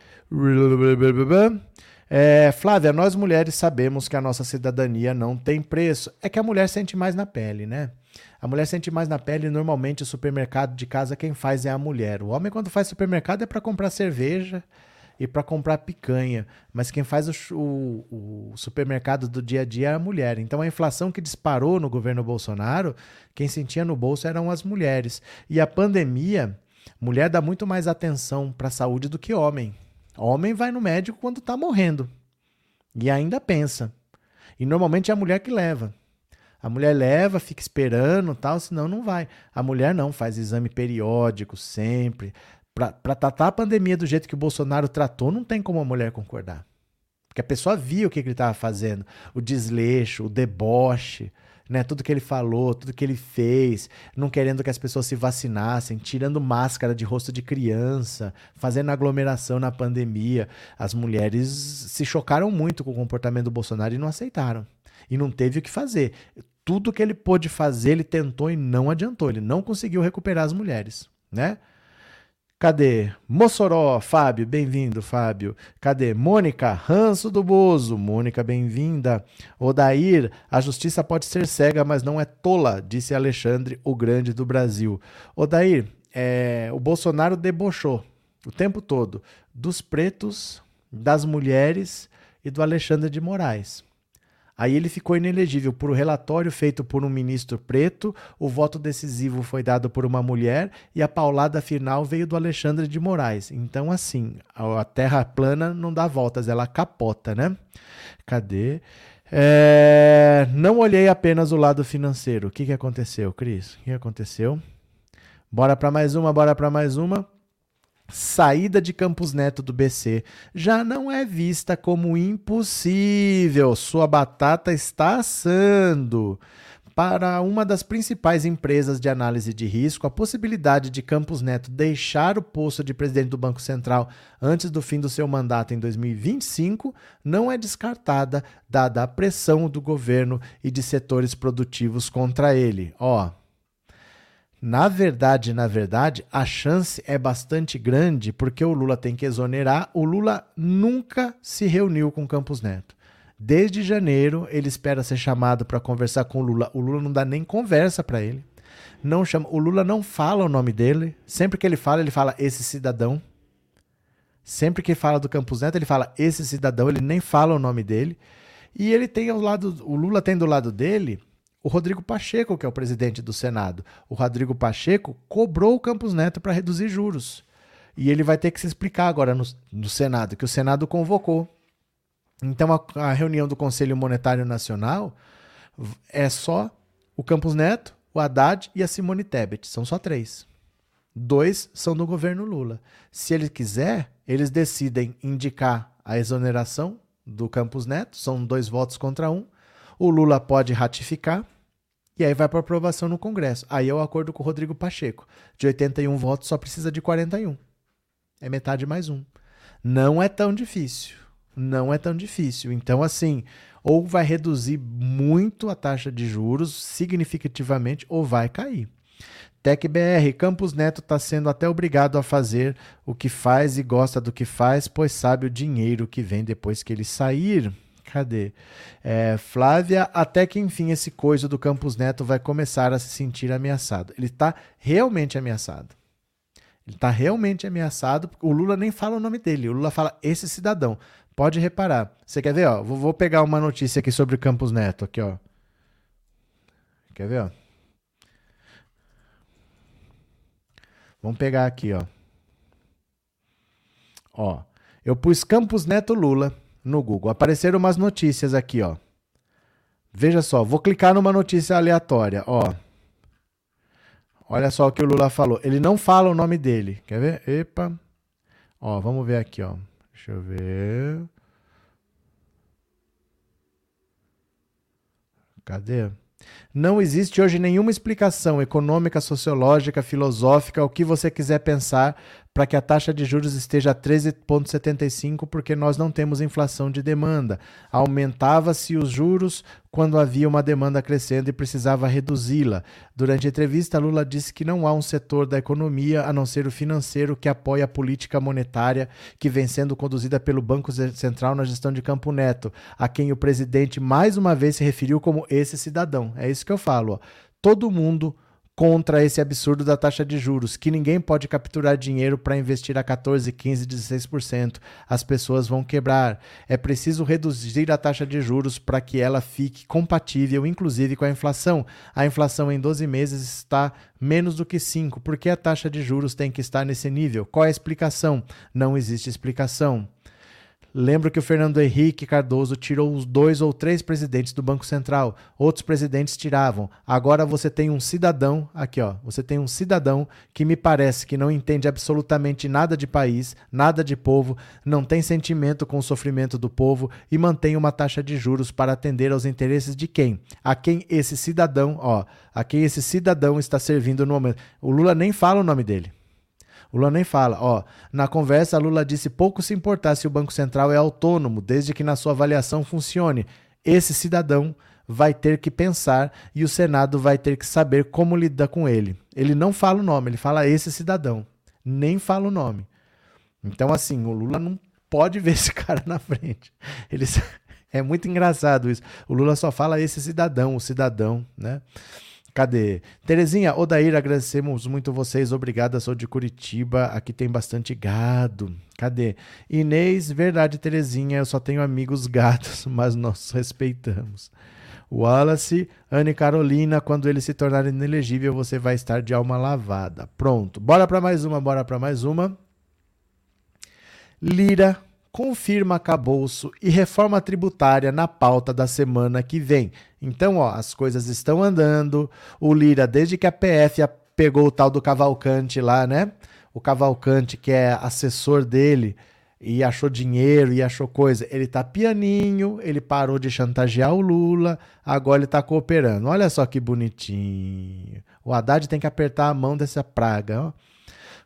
É, Flávia, nós mulheres sabemos que a nossa cidadania não tem preço. É que a mulher sente mais na pele, né? A mulher sente mais na pele normalmente o supermercado de casa quem faz é a mulher. O homem, quando faz supermercado, é para comprar cerveja e para comprar picanha. Mas quem faz o, o, o, supermercado do dia a dia é a mulher. Então a inflação que disparou no governo Bolsonaro, quem sentia no bolso eram as mulheres. E a pandemia, mulher dá muito mais atenção para a saúde do que homem. Homem vai no médico quando está morrendo. E ainda pensa. E normalmente é a mulher que leva. A mulher leva, fica esperando, tal, senão não vai. A mulher não, faz exame periódico sempre. Para tratar a pandemia do jeito que o Bolsonaro tratou, não tem como a mulher concordar. Porque a pessoa via o que, que ele estava fazendo, o desleixo, o deboche, né? Tudo que ele falou, tudo que ele fez, não querendo que as pessoas se vacinassem, tirando máscara de rosto de criança, fazendo aglomeração na pandemia. As mulheres se chocaram muito com o comportamento do Bolsonaro e não aceitaram. E não teve o que fazer. Tudo que ele pôde fazer, ele tentou e não adiantou. Ele não conseguiu recuperar as mulheres, né? Cadê? Mossoró, Fábio, bem-vindo, Fábio. Cadê? Mônica, Ranço do Bozo. Mônica, bem-vinda. Odair, a justiça pode ser cega, mas não é tola, disse Alexandre, o grande do Brasil. Odair, é, o Bolsonaro debochou o tempo todo dos pretos, das mulheres e do Alexandre de Moraes. Aí ele ficou inelegível por um relatório feito por um ministro preto, o voto decisivo foi dado por uma mulher e a paulada final veio do Alexandre de Moraes. Então, assim, a terra plana não dá voltas, ela capota, né? Cadê? É... Não olhei apenas o lado financeiro. O que, que aconteceu, Cris? O que aconteceu? Bora para mais uma, bora para mais uma saída de Campos Neto do BC já não é vista como impossível. Sua batata está assando. Para uma das principais empresas de análise de risco, a possibilidade de Campos Neto deixar o posto de presidente do Banco Central antes do fim do seu mandato em 2025 não é descartada, dada a pressão do governo e de setores produtivos contra ele. Ó, na verdade, na verdade, a chance é bastante grande porque o Lula tem que exonerar. O Lula nunca se reuniu com Campos Neto. Desde janeiro, ele espera ser chamado para conversar com o Lula. O Lula não dá nem conversa para ele. Não chama, o Lula não fala o nome dele. Sempre que ele fala, ele fala esse cidadão. Sempre que fala do Campos Neto, ele fala esse cidadão, ele nem fala o nome dele. E ele tem ao lado, o Lula tem do lado dele o Rodrigo Pacheco, que é o presidente do Senado. O Rodrigo Pacheco cobrou o Campos Neto para reduzir juros. E ele vai ter que se explicar agora no, no Senado, que o Senado convocou. Então a, a, reunião do Conselho Monetário Nacional é só o Campos Neto, o Haddad e a Simone Tebet. São só três. Dois são do governo Lula. Se ele quiser, eles decidem indicar a exoneração do Campos Neto, são dois votos contra um. O Lula pode ratificar e aí vai para aprovação no Congresso. Aí é o acordo com o Rodrigo Pacheco. De 81 votos só precisa de 41. É metade mais um. Não é tão difícil. Não é tão difícil. Então, assim, ou vai reduzir muito a taxa de juros significativamente, ou vai cair. TecBR, Campos Neto está sendo até obrigado a fazer o que faz e gosta do que faz, pois sabe o dinheiro que vem depois que ele sair. Cadê? É, Flávia, até que enfim esse coisa do Campos Neto vai começar a se sentir ameaçado. Ele está realmente ameaçado. Ele está realmente ameaçado. O Lula nem fala o nome dele. O Lula fala esse cidadão. Pode reparar. Você quer ver? Ó, vou, vou pegar uma notícia aqui sobre o Campos Neto. Aqui, ó. Quer ver? Ó? Vamos pegar aqui, ó. Ó, eu pus Campos Neto Lula no Google. Apareceram umas notícias aqui, ó. Veja só, vou clicar numa notícia aleatória, ó. Olha só o que o Lula falou. Ele não fala o nome dele. Quer ver? Epa. Ó, vamos ver aqui, ó. Deixa eu ver. Cadê? Não existe hoje nenhuma explicação econômica, sociológica, filosófica, o que você quiser pensar, para que a taxa de juros esteja a 13,75, porque nós não temos inflação de demanda. Aumentava-se os juros quando havia uma demanda crescendo e precisava reduzi-la. Durante a entrevista, Lula disse que não há um setor da economia, a não ser o financeiro, que apoia a política monetária que vem sendo conduzida pelo Banco Central na gestão de Campo Neto, a quem o presidente mais uma vez se referiu como esse cidadão. É isso que eu falo. Ó. Todo mundo contra esse absurdo da taxa de juros, que ninguém pode capturar dinheiro para investir a 14, 15, 16%. As pessoas vão quebrar. É preciso reduzir a taxa de juros para que ela fique compatível, inclusive com a inflação. A inflação em 12 meses está menos do que 5. Por que a taxa de juros tem que estar nesse nível? Qual é a explicação? Não existe explicação. Lembro que o Fernando Henrique Cardoso tirou os dois ou três presidentes do Banco Central. Outros presidentes tiravam. Agora você tem um cidadão, aqui ó, você tem um cidadão que me parece que não entende absolutamente nada de país, nada de povo, não tem sentimento com o sofrimento do povo e mantém uma taxa de juros para atender aos interesses de quem? A quem esse cidadão, ó, a quem esse cidadão está servindo no momento. O Lula nem fala o nome dele. O Lula nem fala. Ó, na conversa, Lula disse pouco se importar se o Banco Central é autônomo, desde que na sua avaliação funcione. Esse cidadão vai ter que pensar e o Senado vai ter que saber como lidar com ele. Ele não fala o nome, ele fala esse cidadão. Nem fala o nome. Então, assim, o Lula não pode ver esse cara na frente. Ele... É muito engraçado isso. O Lula só fala esse cidadão, o cidadão, né? Cadê? Terezinha, Odair, agradecemos muito vocês. Obrigada, sou de Curitiba. Aqui tem bastante gado. Cadê? Inês, verdade, Terezinha, eu só tenho amigos gatos, mas nós respeitamos. Wallace, Anne Carolina, quando ele se tornar inelegível, você vai estar de alma lavada. Pronto. Bora para mais uma, bora para mais uma. Lira, confirma acabouço e reforma tributária na pauta da semana que vem. Então, ó, as coisas estão andando. O Lira, desde que a PF pegou o tal do Cavalcante lá, né? O Cavalcante, que é assessor dele, e achou dinheiro e achou coisa. Ele tá pianinho, ele parou de chantagear o Lula, agora ele tá cooperando. Olha só que bonitinho. O Haddad tem que apertar a mão dessa praga, ó.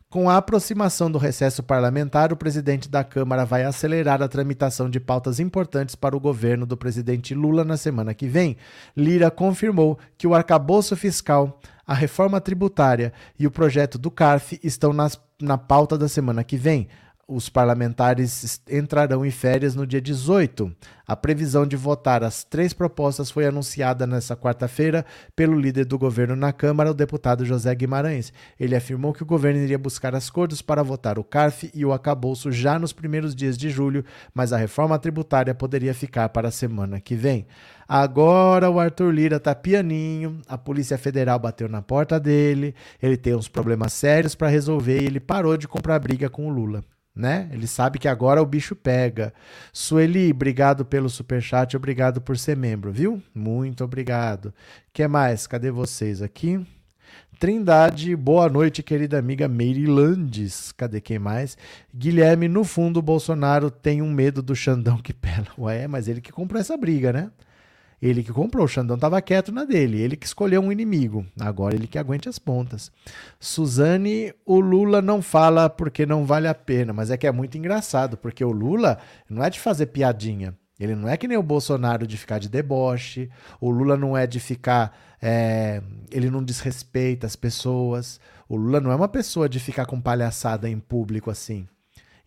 Com a aproximação do recesso parlamentar, o presidente da Câmara vai acelerar a tramitação de pautas importantes para o governo do presidente Lula na semana que vem. Lira confirmou que o arcabouço fiscal, a reforma tributária e o projeto do CARF estão nas, na pauta da semana que vem os parlamentares entrarão em férias no dia 18. A previsão de votar as três propostas foi anunciada nesta quarta-feira pelo líder do governo na Câmara, o deputado José Guimarães. Ele afirmou que o governo iria buscar acordos para votar o CARF e o acabouço já nos primeiros dias de julho, mas a reforma tributária poderia ficar para a semana que vem. Agora o Arthur Lira tá pianinho, a Polícia Federal bateu na porta dele, ele tem uns problemas sérios para resolver e ele parou de comprar briga com o Lula né? Ele sabe que agora o bicho pega. Sueli, obrigado pelo super chat, obrigado por ser membro, viu? Muito obrigado. Que mais? Cadê vocês aqui? Trindade, boa noite, querida amiga Meirinlandes. Cadê quem mais? Guilherme, no fundo, Bolsonaro tem um medo do Xandão que pela. Ué, mas ele que comprou essa briga, né? Ele que comprou, o Xandão estava quieto na dele, ele que escolheu um inimigo. Agora ele que aguente as pontas. Suzane, o Lula não fala porque não vale a pena, mas é que é muito engraçado, porque o Lula não é de fazer piadinha. Ele não é que nem o Bolsonaro de ficar de deboche. O Lula não é de ficar. É, ele não desrespeita as pessoas. O Lula não é uma pessoa de ficar com palhaçada em público assim.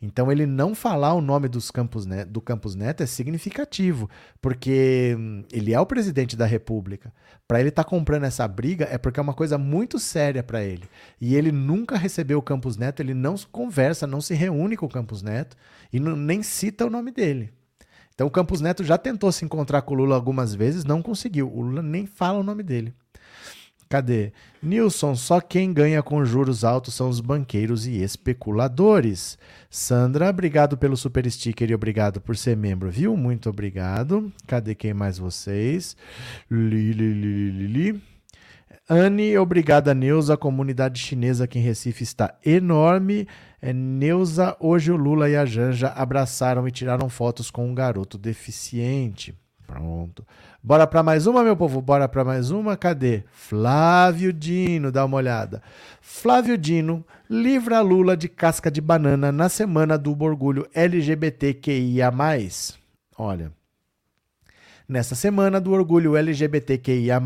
Então ele não falar o nome dos Campos Neto, do Campos Neto é significativo, porque hum, ele é o presidente da República. Para ele estar tá comprando essa briga é porque é uma coisa muito séria para ele. E ele nunca recebeu o Campos Neto, ele não conversa, não se reúne com o Campos Neto e não, nem cita o nome dele. Então o Campos Neto já tentou se encontrar com o Lula algumas vezes, não conseguiu. O Lula nem fala o nome dele. Cadê? Nilson, só quem ganha com juros altos são os banqueiros e especuladores. Sandra, obrigado pelo super sticker e obrigado por ser membro, viu? Muito obrigado. Cadê quem mais vocês? Lili, Lili, Lili. Anne, obrigada, Neuza. A comunidade chinesa aqui em Recife está enorme. É, Neuza, hoje o Lula e a Janja abraçaram e tiraram fotos com um garoto deficiente. Pronto. Bora para mais uma, meu povo? Bora para mais uma? Cadê? Flávio Dino, dá uma olhada. Flávio Dino livra Lula de casca de banana na semana do orgulho LGBTQIA+. Olha, Nessa semana do orgulho LGBTQIA,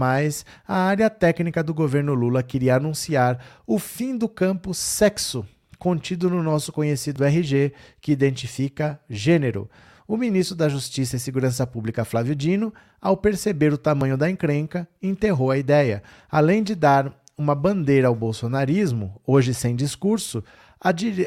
a área técnica do governo Lula queria anunciar o fim do campo sexo, contido no nosso conhecido RG, que identifica gênero. O ministro da Justiça e Segurança Pública, Flávio Dino, ao perceber o tamanho da encrenca, enterrou a ideia. Além de dar uma bandeira ao bolsonarismo, hoje sem discurso,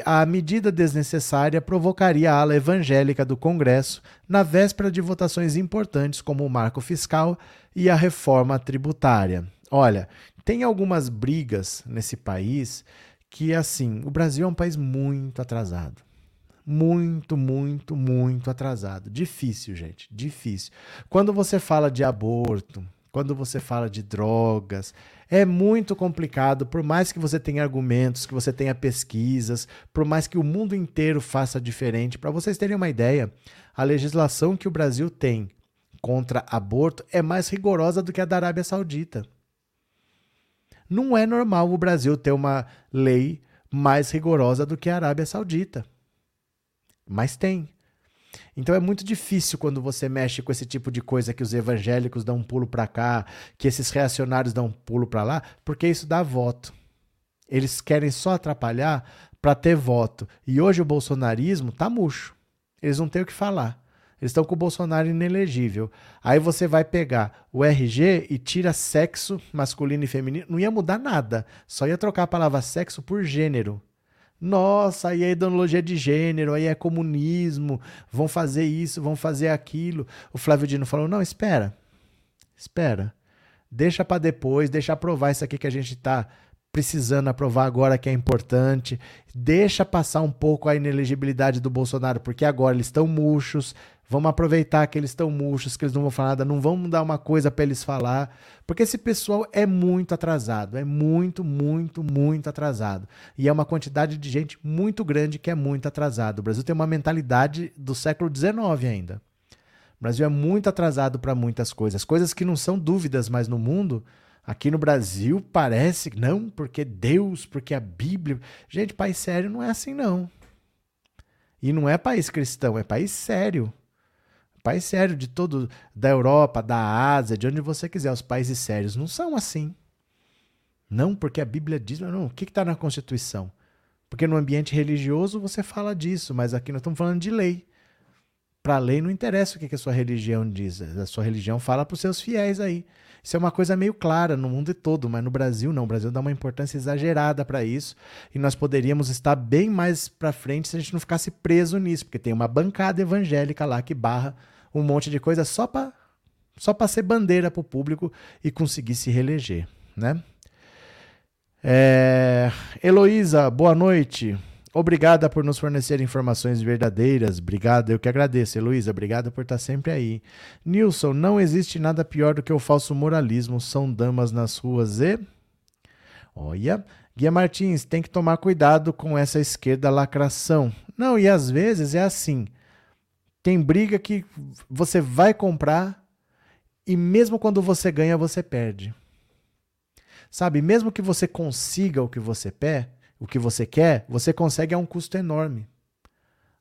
a, medida desnecessária provocaria a ala evangélica do Congresso na véspera de votações importantes como o marco fiscal e a reforma tributária. Olha, tem algumas brigas nesse país que, assim, o Brasil é um país muito atrasado muito, muito, muito atrasado. Difícil, gente, difícil. Quando você fala de aborto, quando você fala de drogas, é muito complicado, por mais que você tenha argumentos, que você tenha pesquisas, por mais que o mundo inteiro faça diferente. Para vocês terem uma ideia, a legislação que o Brasil tem contra aborto é mais rigorosa do que a da Arábia Saudita. Não é normal o Brasil ter uma lei mais rigorosa do que a Arábia Saudita. Mas tem. Então é muito difícil quando você mexe com esse tipo de coisa que os evangélicos dão um pulo para cá, que esses reacionários dão um pulo para lá, porque isso dá voto. Eles querem só atrapalhar para ter voto. E hoje o bolsonarismo tá murcho. Eles não têm o que falar. Eles estão com o Bolsonaro inelegível. Aí você vai pegar o RG e tira sexo masculino e feminino. Não ia mudar nada. Só ia trocar a palavra sexo por gênero. Nossa, aí é ideologia de gênero, aí é comunismo, vão fazer isso, vão fazer aquilo. O Flávio Dino falou: não, espera, espera, deixa para depois, deixa aprovar isso aqui que a gente está precisando aprovar agora que é importante. Deixa passar um pouco a inelegibilidade do Bolsonaro, porque agora eles estão murchos, Vamos aproveitar que eles estão murchos, que eles não vão falar nada, não vamos dar uma coisa para eles falar, porque esse pessoal é muito atrasado, é muito, muito, muito atrasado. E é uma quantidade de gente muito grande que é muito atrasado. O Brasil tem uma mentalidade do século XIX ainda. O Brasil é muito atrasado para muitas coisas, coisas que não são dúvidas mais no mundo. Aqui no Brasil parece não, porque Deus, porque a Bíblia. Gente, país sério não é assim não. E não é país cristão, é país sério país sério de todo da Europa, da Ásia, de onde você quiser, os países sérios não são assim. Não, porque a Bíblia diz, não, o que está na Constituição? Porque no ambiente religioso você fala disso, mas aqui nós estamos falando de lei. Para a lei não interessa o que, que a sua religião diz, a sua religião fala para os seus fiéis aí. Isso é uma coisa meio clara no mundo todo, mas no Brasil não. O Brasil dá uma importância exagerada para isso e nós poderíamos estar bem mais para frente se a gente não ficasse preso nisso, porque tem uma bancada evangélica lá que barra um monte de coisa só para só para ser bandeira para o público e conseguir se reeleger, né? É... Heloísa, boa noite. Obrigada por nos fornecer informações verdadeiras. Obrigada, eu que agradeço, Heloísa. Obrigada por estar sempre aí. Nilson, não existe nada pior do que o falso moralismo. São damas nas ruas e. Olha. Guia Martins, tem que tomar cuidado com essa esquerda lacração. Não, e às vezes é assim. Tem briga que você vai comprar e mesmo quando você ganha, você perde. Sabe, mesmo que você consiga o que você quer, o que você quer, você consegue a um custo enorme.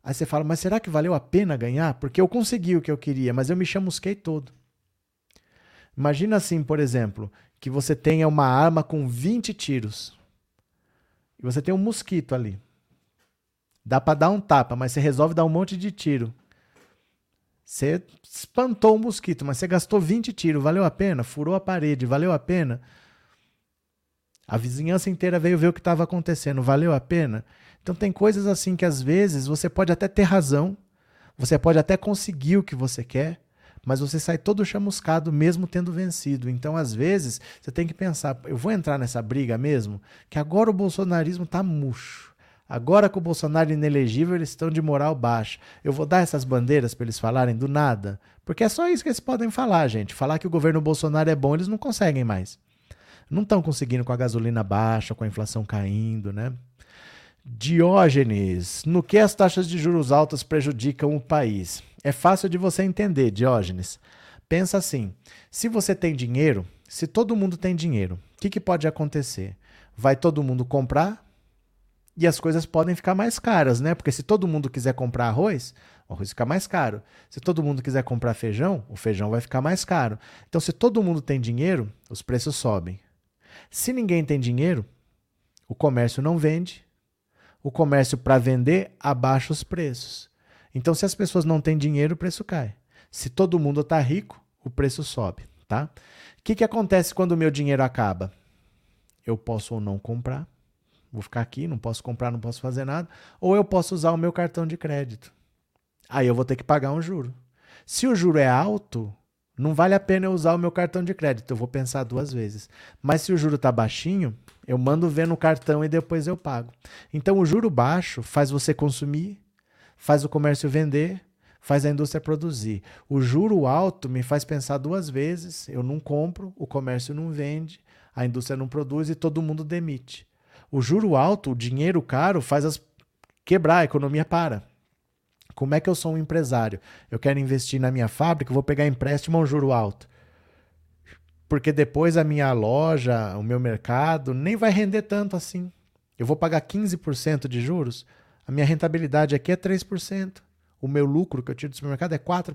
Aí você fala, mas será que valeu a pena ganhar? Porque eu consegui o que eu queria, mas eu me chamusquei todo. Imagina assim, por exemplo, que você tenha uma arma com 20 tiros. E você tem um mosquito ali. Dá para dar um tapa, mas você resolve dar um monte de tiro. Você espantou o mosquito, mas você gastou 20 tiros, valeu a pena? Furou a parede, valeu a pena? A vizinhança inteira veio ver o que estava acontecendo, valeu a pena? Então tem coisas assim que às vezes você pode até ter razão, você pode até conseguir o que você quer, mas você sai todo chamuscado mesmo tendo vencido. Então, às vezes, você tem que pensar: eu vou entrar nessa briga mesmo? Que agora o bolsonarismo está murcho. Agora com o Bolsonaro inelegível, eles estão de moral baixa. Eu vou dar essas bandeiras para eles falarem do nada? Porque é só isso que eles podem falar, gente. Falar que o governo Bolsonaro é bom, eles não conseguem mais. Não estão conseguindo com a gasolina baixa, com a inflação caindo, né? Diógenes, no que as taxas de juros altas prejudicam o país? É fácil de você entender, Diógenes. Pensa assim: se você tem dinheiro, se todo mundo tem dinheiro, o que, que pode acontecer? Vai todo mundo comprar e as coisas podem ficar mais caras, né? Porque se todo mundo quiser comprar arroz, o arroz fica mais caro. Se todo mundo quiser comprar feijão, o feijão vai ficar mais caro. Então, se todo mundo tem dinheiro, os preços sobem. Se ninguém tem dinheiro, o comércio não vende. O comércio, para vender, abaixa os preços. Então, se as pessoas não têm dinheiro, o preço cai. Se todo mundo está rico, o preço sobe, tá? O que, que acontece quando o meu dinheiro acaba? Eu posso ou não comprar, vou ficar aqui, não posso comprar, não posso fazer nada, ou eu posso usar o meu cartão de crédito. Aí eu vou ter que pagar um juro. Se o juro é alto, não vale a pena eu usar o meu cartão de crédito, eu vou pensar duas vezes. Mas se o juro está baixinho, eu mando ver no cartão e depois eu pago. Então o juro baixo faz você consumir, faz o comércio vender, faz a indústria produzir. O juro alto me faz pensar duas vezes, eu não compro, o comércio não vende, a indústria não produz e todo mundo demite. O juro alto, o dinheiro caro, faz as quebrar, a economia para. Como é que eu sou um empresário? Eu quero investir na minha fábrica, vou pegar empréstimo a um juro alto. Porque depois a minha loja, o meu mercado, nem vai render tanto assim. Eu vou pagar 15% de juros, a minha rentabilidade aqui é 3%. O meu lucro que eu tiro do supermercado é 4%.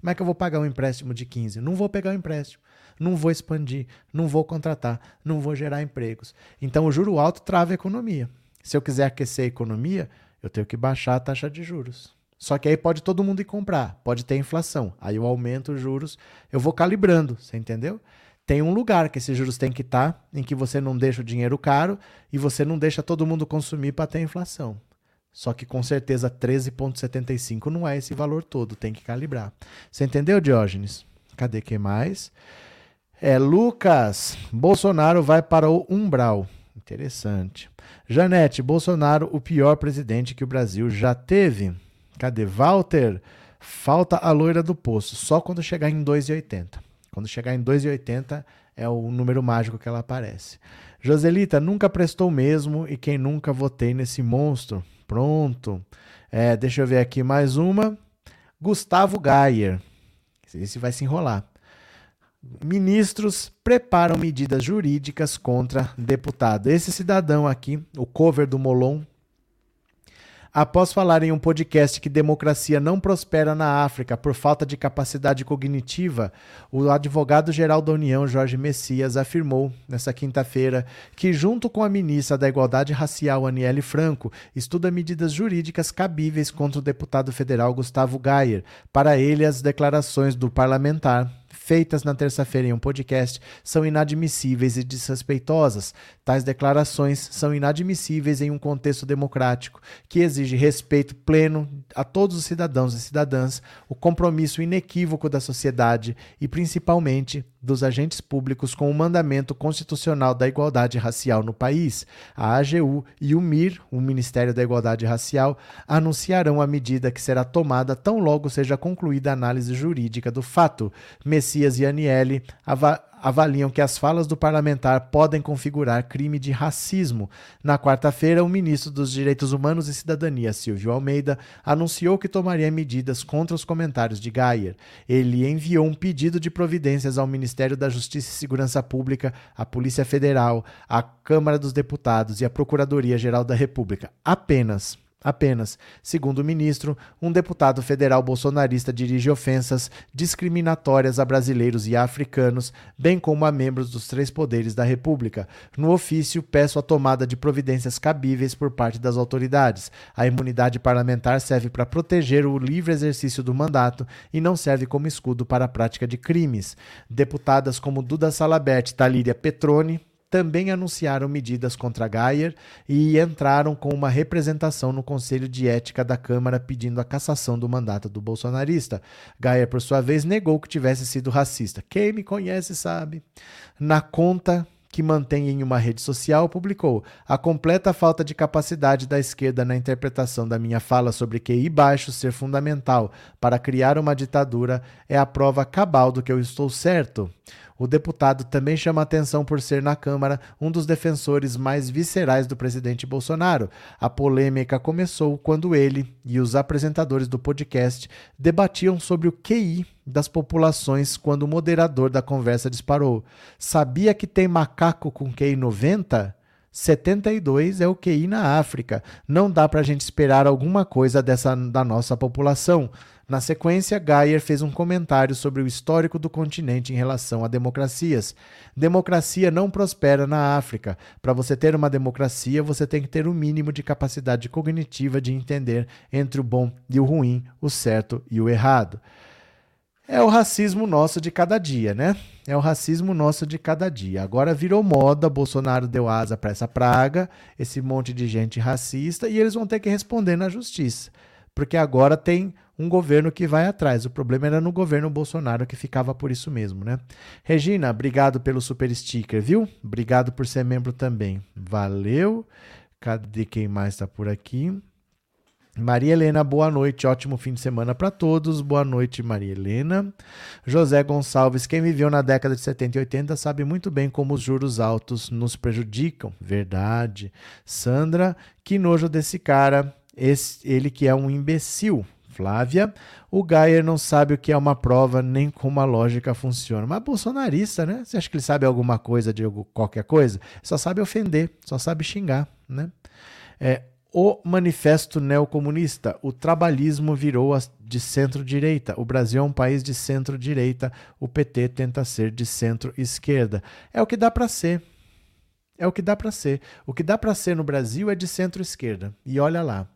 Como é que eu vou pagar um empréstimo de 15%? Não vou pegar o um empréstimo não vou expandir, não vou contratar, não vou gerar empregos. Então o juro alto trava a economia. Se eu quiser aquecer a economia, eu tenho que baixar a taxa de juros. Só que aí pode todo mundo ir comprar, pode ter inflação. Aí eu aumento os juros, eu vou calibrando, você entendeu? Tem um lugar que esses juros têm que estar, tá, em que você não deixa o dinheiro caro e você não deixa todo mundo consumir para ter inflação. Só que com certeza 13,75 não é esse valor todo, tem que calibrar. Você entendeu, Diógenes? Cadê que mais? É, Lucas, Bolsonaro vai para o umbral. Interessante. Janete, Bolsonaro, o pior presidente que o Brasil já teve. Cadê? Walter, falta a loira do poço, só quando chegar em 2,80. Quando chegar em 2,80 é o número mágico que ela aparece. Joselita, nunca prestou mesmo e quem nunca votei nesse monstro. Pronto. É, deixa eu ver aqui mais uma. Gustavo Gayer. Esse vai se enrolar. Ministros preparam medidas jurídicas contra deputado. Esse cidadão aqui, o cover do Molon, após falar em um podcast que democracia não prospera na África por falta de capacidade cognitiva, o advogado-geral da União, Jorge Messias, afirmou nesta quinta-feira que, junto com a ministra da Igualdade Racial, Aniele Franco, estuda medidas jurídicas cabíveis contra o deputado federal Gustavo Gayer. Para ele, as declarações do parlamentar feitas na terça-feira em um podcast são inadmissíveis e desrespeitosas. Tais declarações são inadmissíveis em um contexto democrático que exige respeito pleno a todos os cidadãos e cidadãs, o compromisso inequívoco da sociedade e, principalmente, dos agentes públicos com o mandamento constitucional da igualdade racial no país. A AGU e o MIR, o Ministério da Igualdade Racial, anunciarão a medida que será tomada tão logo seja concluída a análise jurídica do fato. Messias e Aniele avaliam que as falas do parlamentar podem configurar crime de racismo. Na quarta-feira, o ministro dos Direitos Humanos e Cidadania, Silvio Almeida, anunciou que tomaria medidas contra os comentários de Gayer. Ele enviou um pedido de providências ao Ministério da Justiça e Segurança Pública, à Polícia Federal, à Câmara dos Deputados e à Procuradoria-Geral da República. Apenas Apenas, segundo o ministro, um deputado federal bolsonarista dirige ofensas discriminatórias a brasileiros e africanos, bem como a membros dos três poderes da República. No ofício, peço a tomada de providências cabíveis por parte das autoridades. A imunidade parlamentar serve para proteger o livre exercício do mandato e não serve como escudo para a prática de crimes. Deputadas como Duda Salabert e Talíria Petroni também anunciaram medidas contra Gayer e entraram com uma representação no Conselho de Ética da Câmara pedindo a cassação do mandato do bolsonarista. Gayer, por sua vez, negou que tivesse sido racista. Quem me conhece sabe. Na conta que mantém em uma rede social, publicou a completa falta de capacidade da esquerda na interpretação da minha fala sobre QI baixo ser fundamental para criar uma ditadura é a prova cabal do que eu estou certo. O deputado também chama atenção por ser na Câmara um dos defensores mais viscerais do presidente Bolsonaro. A polêmica começou quando ele e os apresentadores do podcast debatiam sobre o QI das populações quando o moderador da conversa disparou: Sabia que tem macaco com QI 90? 72 é o QI na África. Não dá para a gente esperar alguma coisa dessa da nossa população. Na sequência, Geyer fez um comentário sobre o histórico do continente em relação a democracias. Democracia não prospera na África. Para você ter uma democracia, você tem que ter o um mínimo de capacidade cognitiva de entender entre o bom e o ruim, o certo e o errado. É o racismo nosso de cada dia, né? É o racismo nosso de cada dia. Agora virou moda, Bolsonaro deu asa para essa praga, esse monte de gente racista, e eles vão ter que responder na justiça. Porque agora tem um governo que vai atrás. O problema era no governo Bolsonaro que ficava por isso mesmo, né? Regina, obrigado pelo super sticker, viu? Obrigado por ser membro também. Valeu. Cadê quem mais está por aqui? Maria Helena, boa noite, ótimo fim de semana para todos. Boa noite, Maria Helena. José Gonçalves, quem viveu na década de 70 e 80 sabe muito bem como os juros altos nos prejudicam. Verdade. Sandra, que nojo desse cara, esse, ele que é um imbecil. Flávia, o Geyer não sabe o que é uma prova nem como a lógica funciona. Mas bolsonarista, né? Você acha que ele sabe alguma coisa de qualquer coisa? Só sabe ofender, só sabe xingar, né? É, o Manifesto Neocomunista. O trabalhismo virou de centro-direita. O Brasil é um país de centro-direita. O PT tenta ser de centro-esquerda. É o que dá para ser. É o que dá para ser. O que dá para ser no Brasil é de centro-esquerda. E olha lá.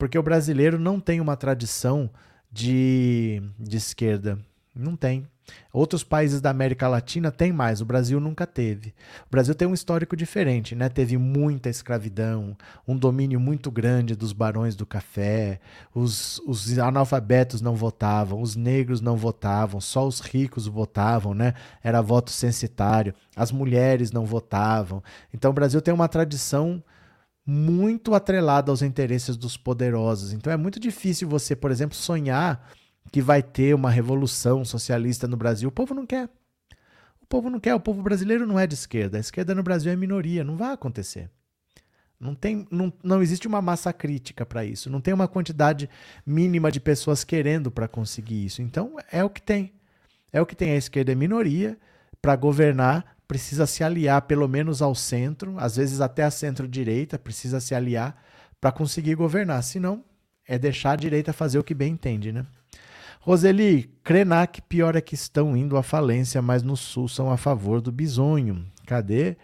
Porque o brasileiro não tem uma tradição de, de esquerda. Não tem. Outros países da América Latina têm mais, o Brasil nunca teve. O Brasil tem um histórico diferente, né? Teve muita escravidão, um domínio muito grande dos barões do café, os, os analfabetos não votavam, os negros não votavam, só os ricos votavam, né? Era voto censitário, as mulheres não votavam. Então o Brasil tem uma tradição muito atrelada aos interesses dos poderosos. Então é muito difícil você, por exemplo, sonhar que vai ter uma revolução socialista no Brasil. O povo não quer. O povo não quer. O povo brasileiro não é de esquerda. A esquerda no Brasil é minoria. Não vai acontecer. Não, tem, não, não existe uma massa crítica para isso. Não tem uma quantidade mínima de pessoas querendo para conseguir isso. Então, é o que tem. É o que tem. A esquerda é minoria. Para governar, precisa se aliar pelo menos ao centro, às vezes até a centro-direita, precisa se aliar para conseguir governar. Senão, é deixar a direita fazer o que bem entende, né? Roseli, Krenak, pior é que estão indo à falência, mas no Sul são a favor do bisonho. Cadê?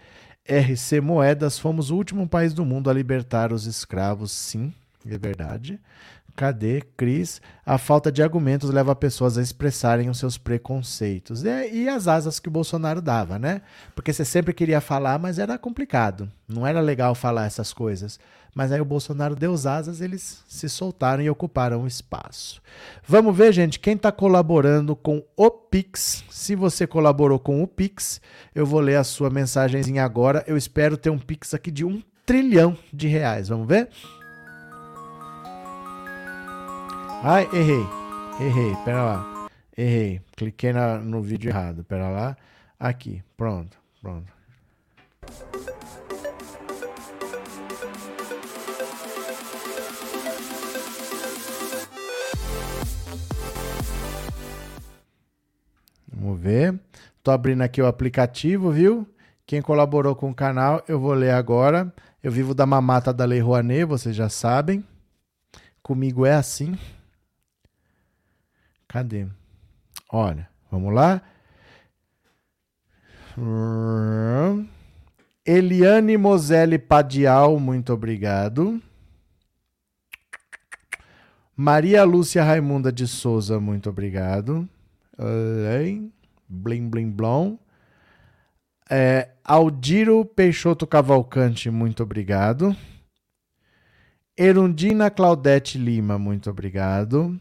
RC Moedas, fomos o último país do mundo a libertar os escravos. Sim, é verdade. Cadê, Cris? A falta de argumentos leva pessoas a expressarem os seus preconceitos. E, e, as asas que o Bolsonaro dava, né? Porque você sempre queria falar, mas era complicado. Não era legal falar essas coisas. Mas aí o Bolsonaro deu as asas, eles se soltaram e ocuparam o espaço. Vamos ver, gente, quem está colaborando com o Pix. Se você colaborou com o Pix, eu vou ler a sua mensagenzinha agora. Eu espero ter um Pix aqui de um trilhão de reais. Vamos ver? Ai, errei. Errei, pera lá. Errei. Cliquei na, no vídeo errado. Pera lá. Aqui. Pronto. Pronto. Vamos ver. Tô abrindo aqui o aplicativo, viu? Quem colaborou com o canal, eu vou ler agora. Eu vivo da mamata da Lei Rouanet, vocês já sabem. Comigo é assim. Cadê? Olha, vamos lá. Eliane Moselli Padial, muito obrigado. Maria Lúcia Raimunda de Souza, muito obrigado. Blim, blim, blom. É, Aldiro Peixoto Cavalcante, muito obrigado. Erundina Claudete Lima, muito obrigado.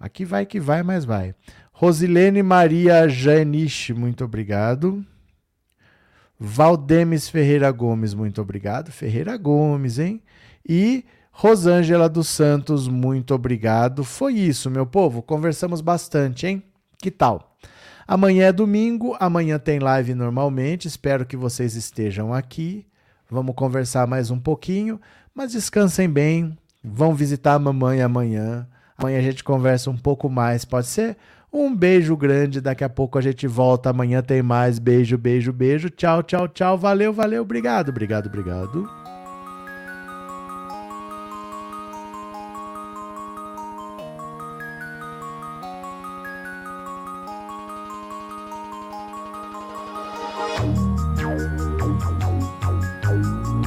Aqui vai que vai, mas vai. Rosilene Maria Janiche, muito obrigado. Valdemes Ferreira Gomes, muito obrigado. Ferreira Gomes, hein? E Rosângela dos Santos, muito obrigado. Foi isso, meu povo. Conversamos bastante, hein? Que tal? Amanhã é domingo, amanhã tem live normalmente. Espero que vocês estejam aqui. Vamos conversar mais um pouquinho, mas descansem bem. Vão visitar a mamãe amanhã. Amanhã a gente conversa um pouco mais, pode ser? Um beijo grande, daqui a pouco a gente volta. Amanhã tem mais. Beijo, beijo, beijo. Tchau, tchau, tchau. Valeu, valeu. Obrigado, obrigado, obrigado.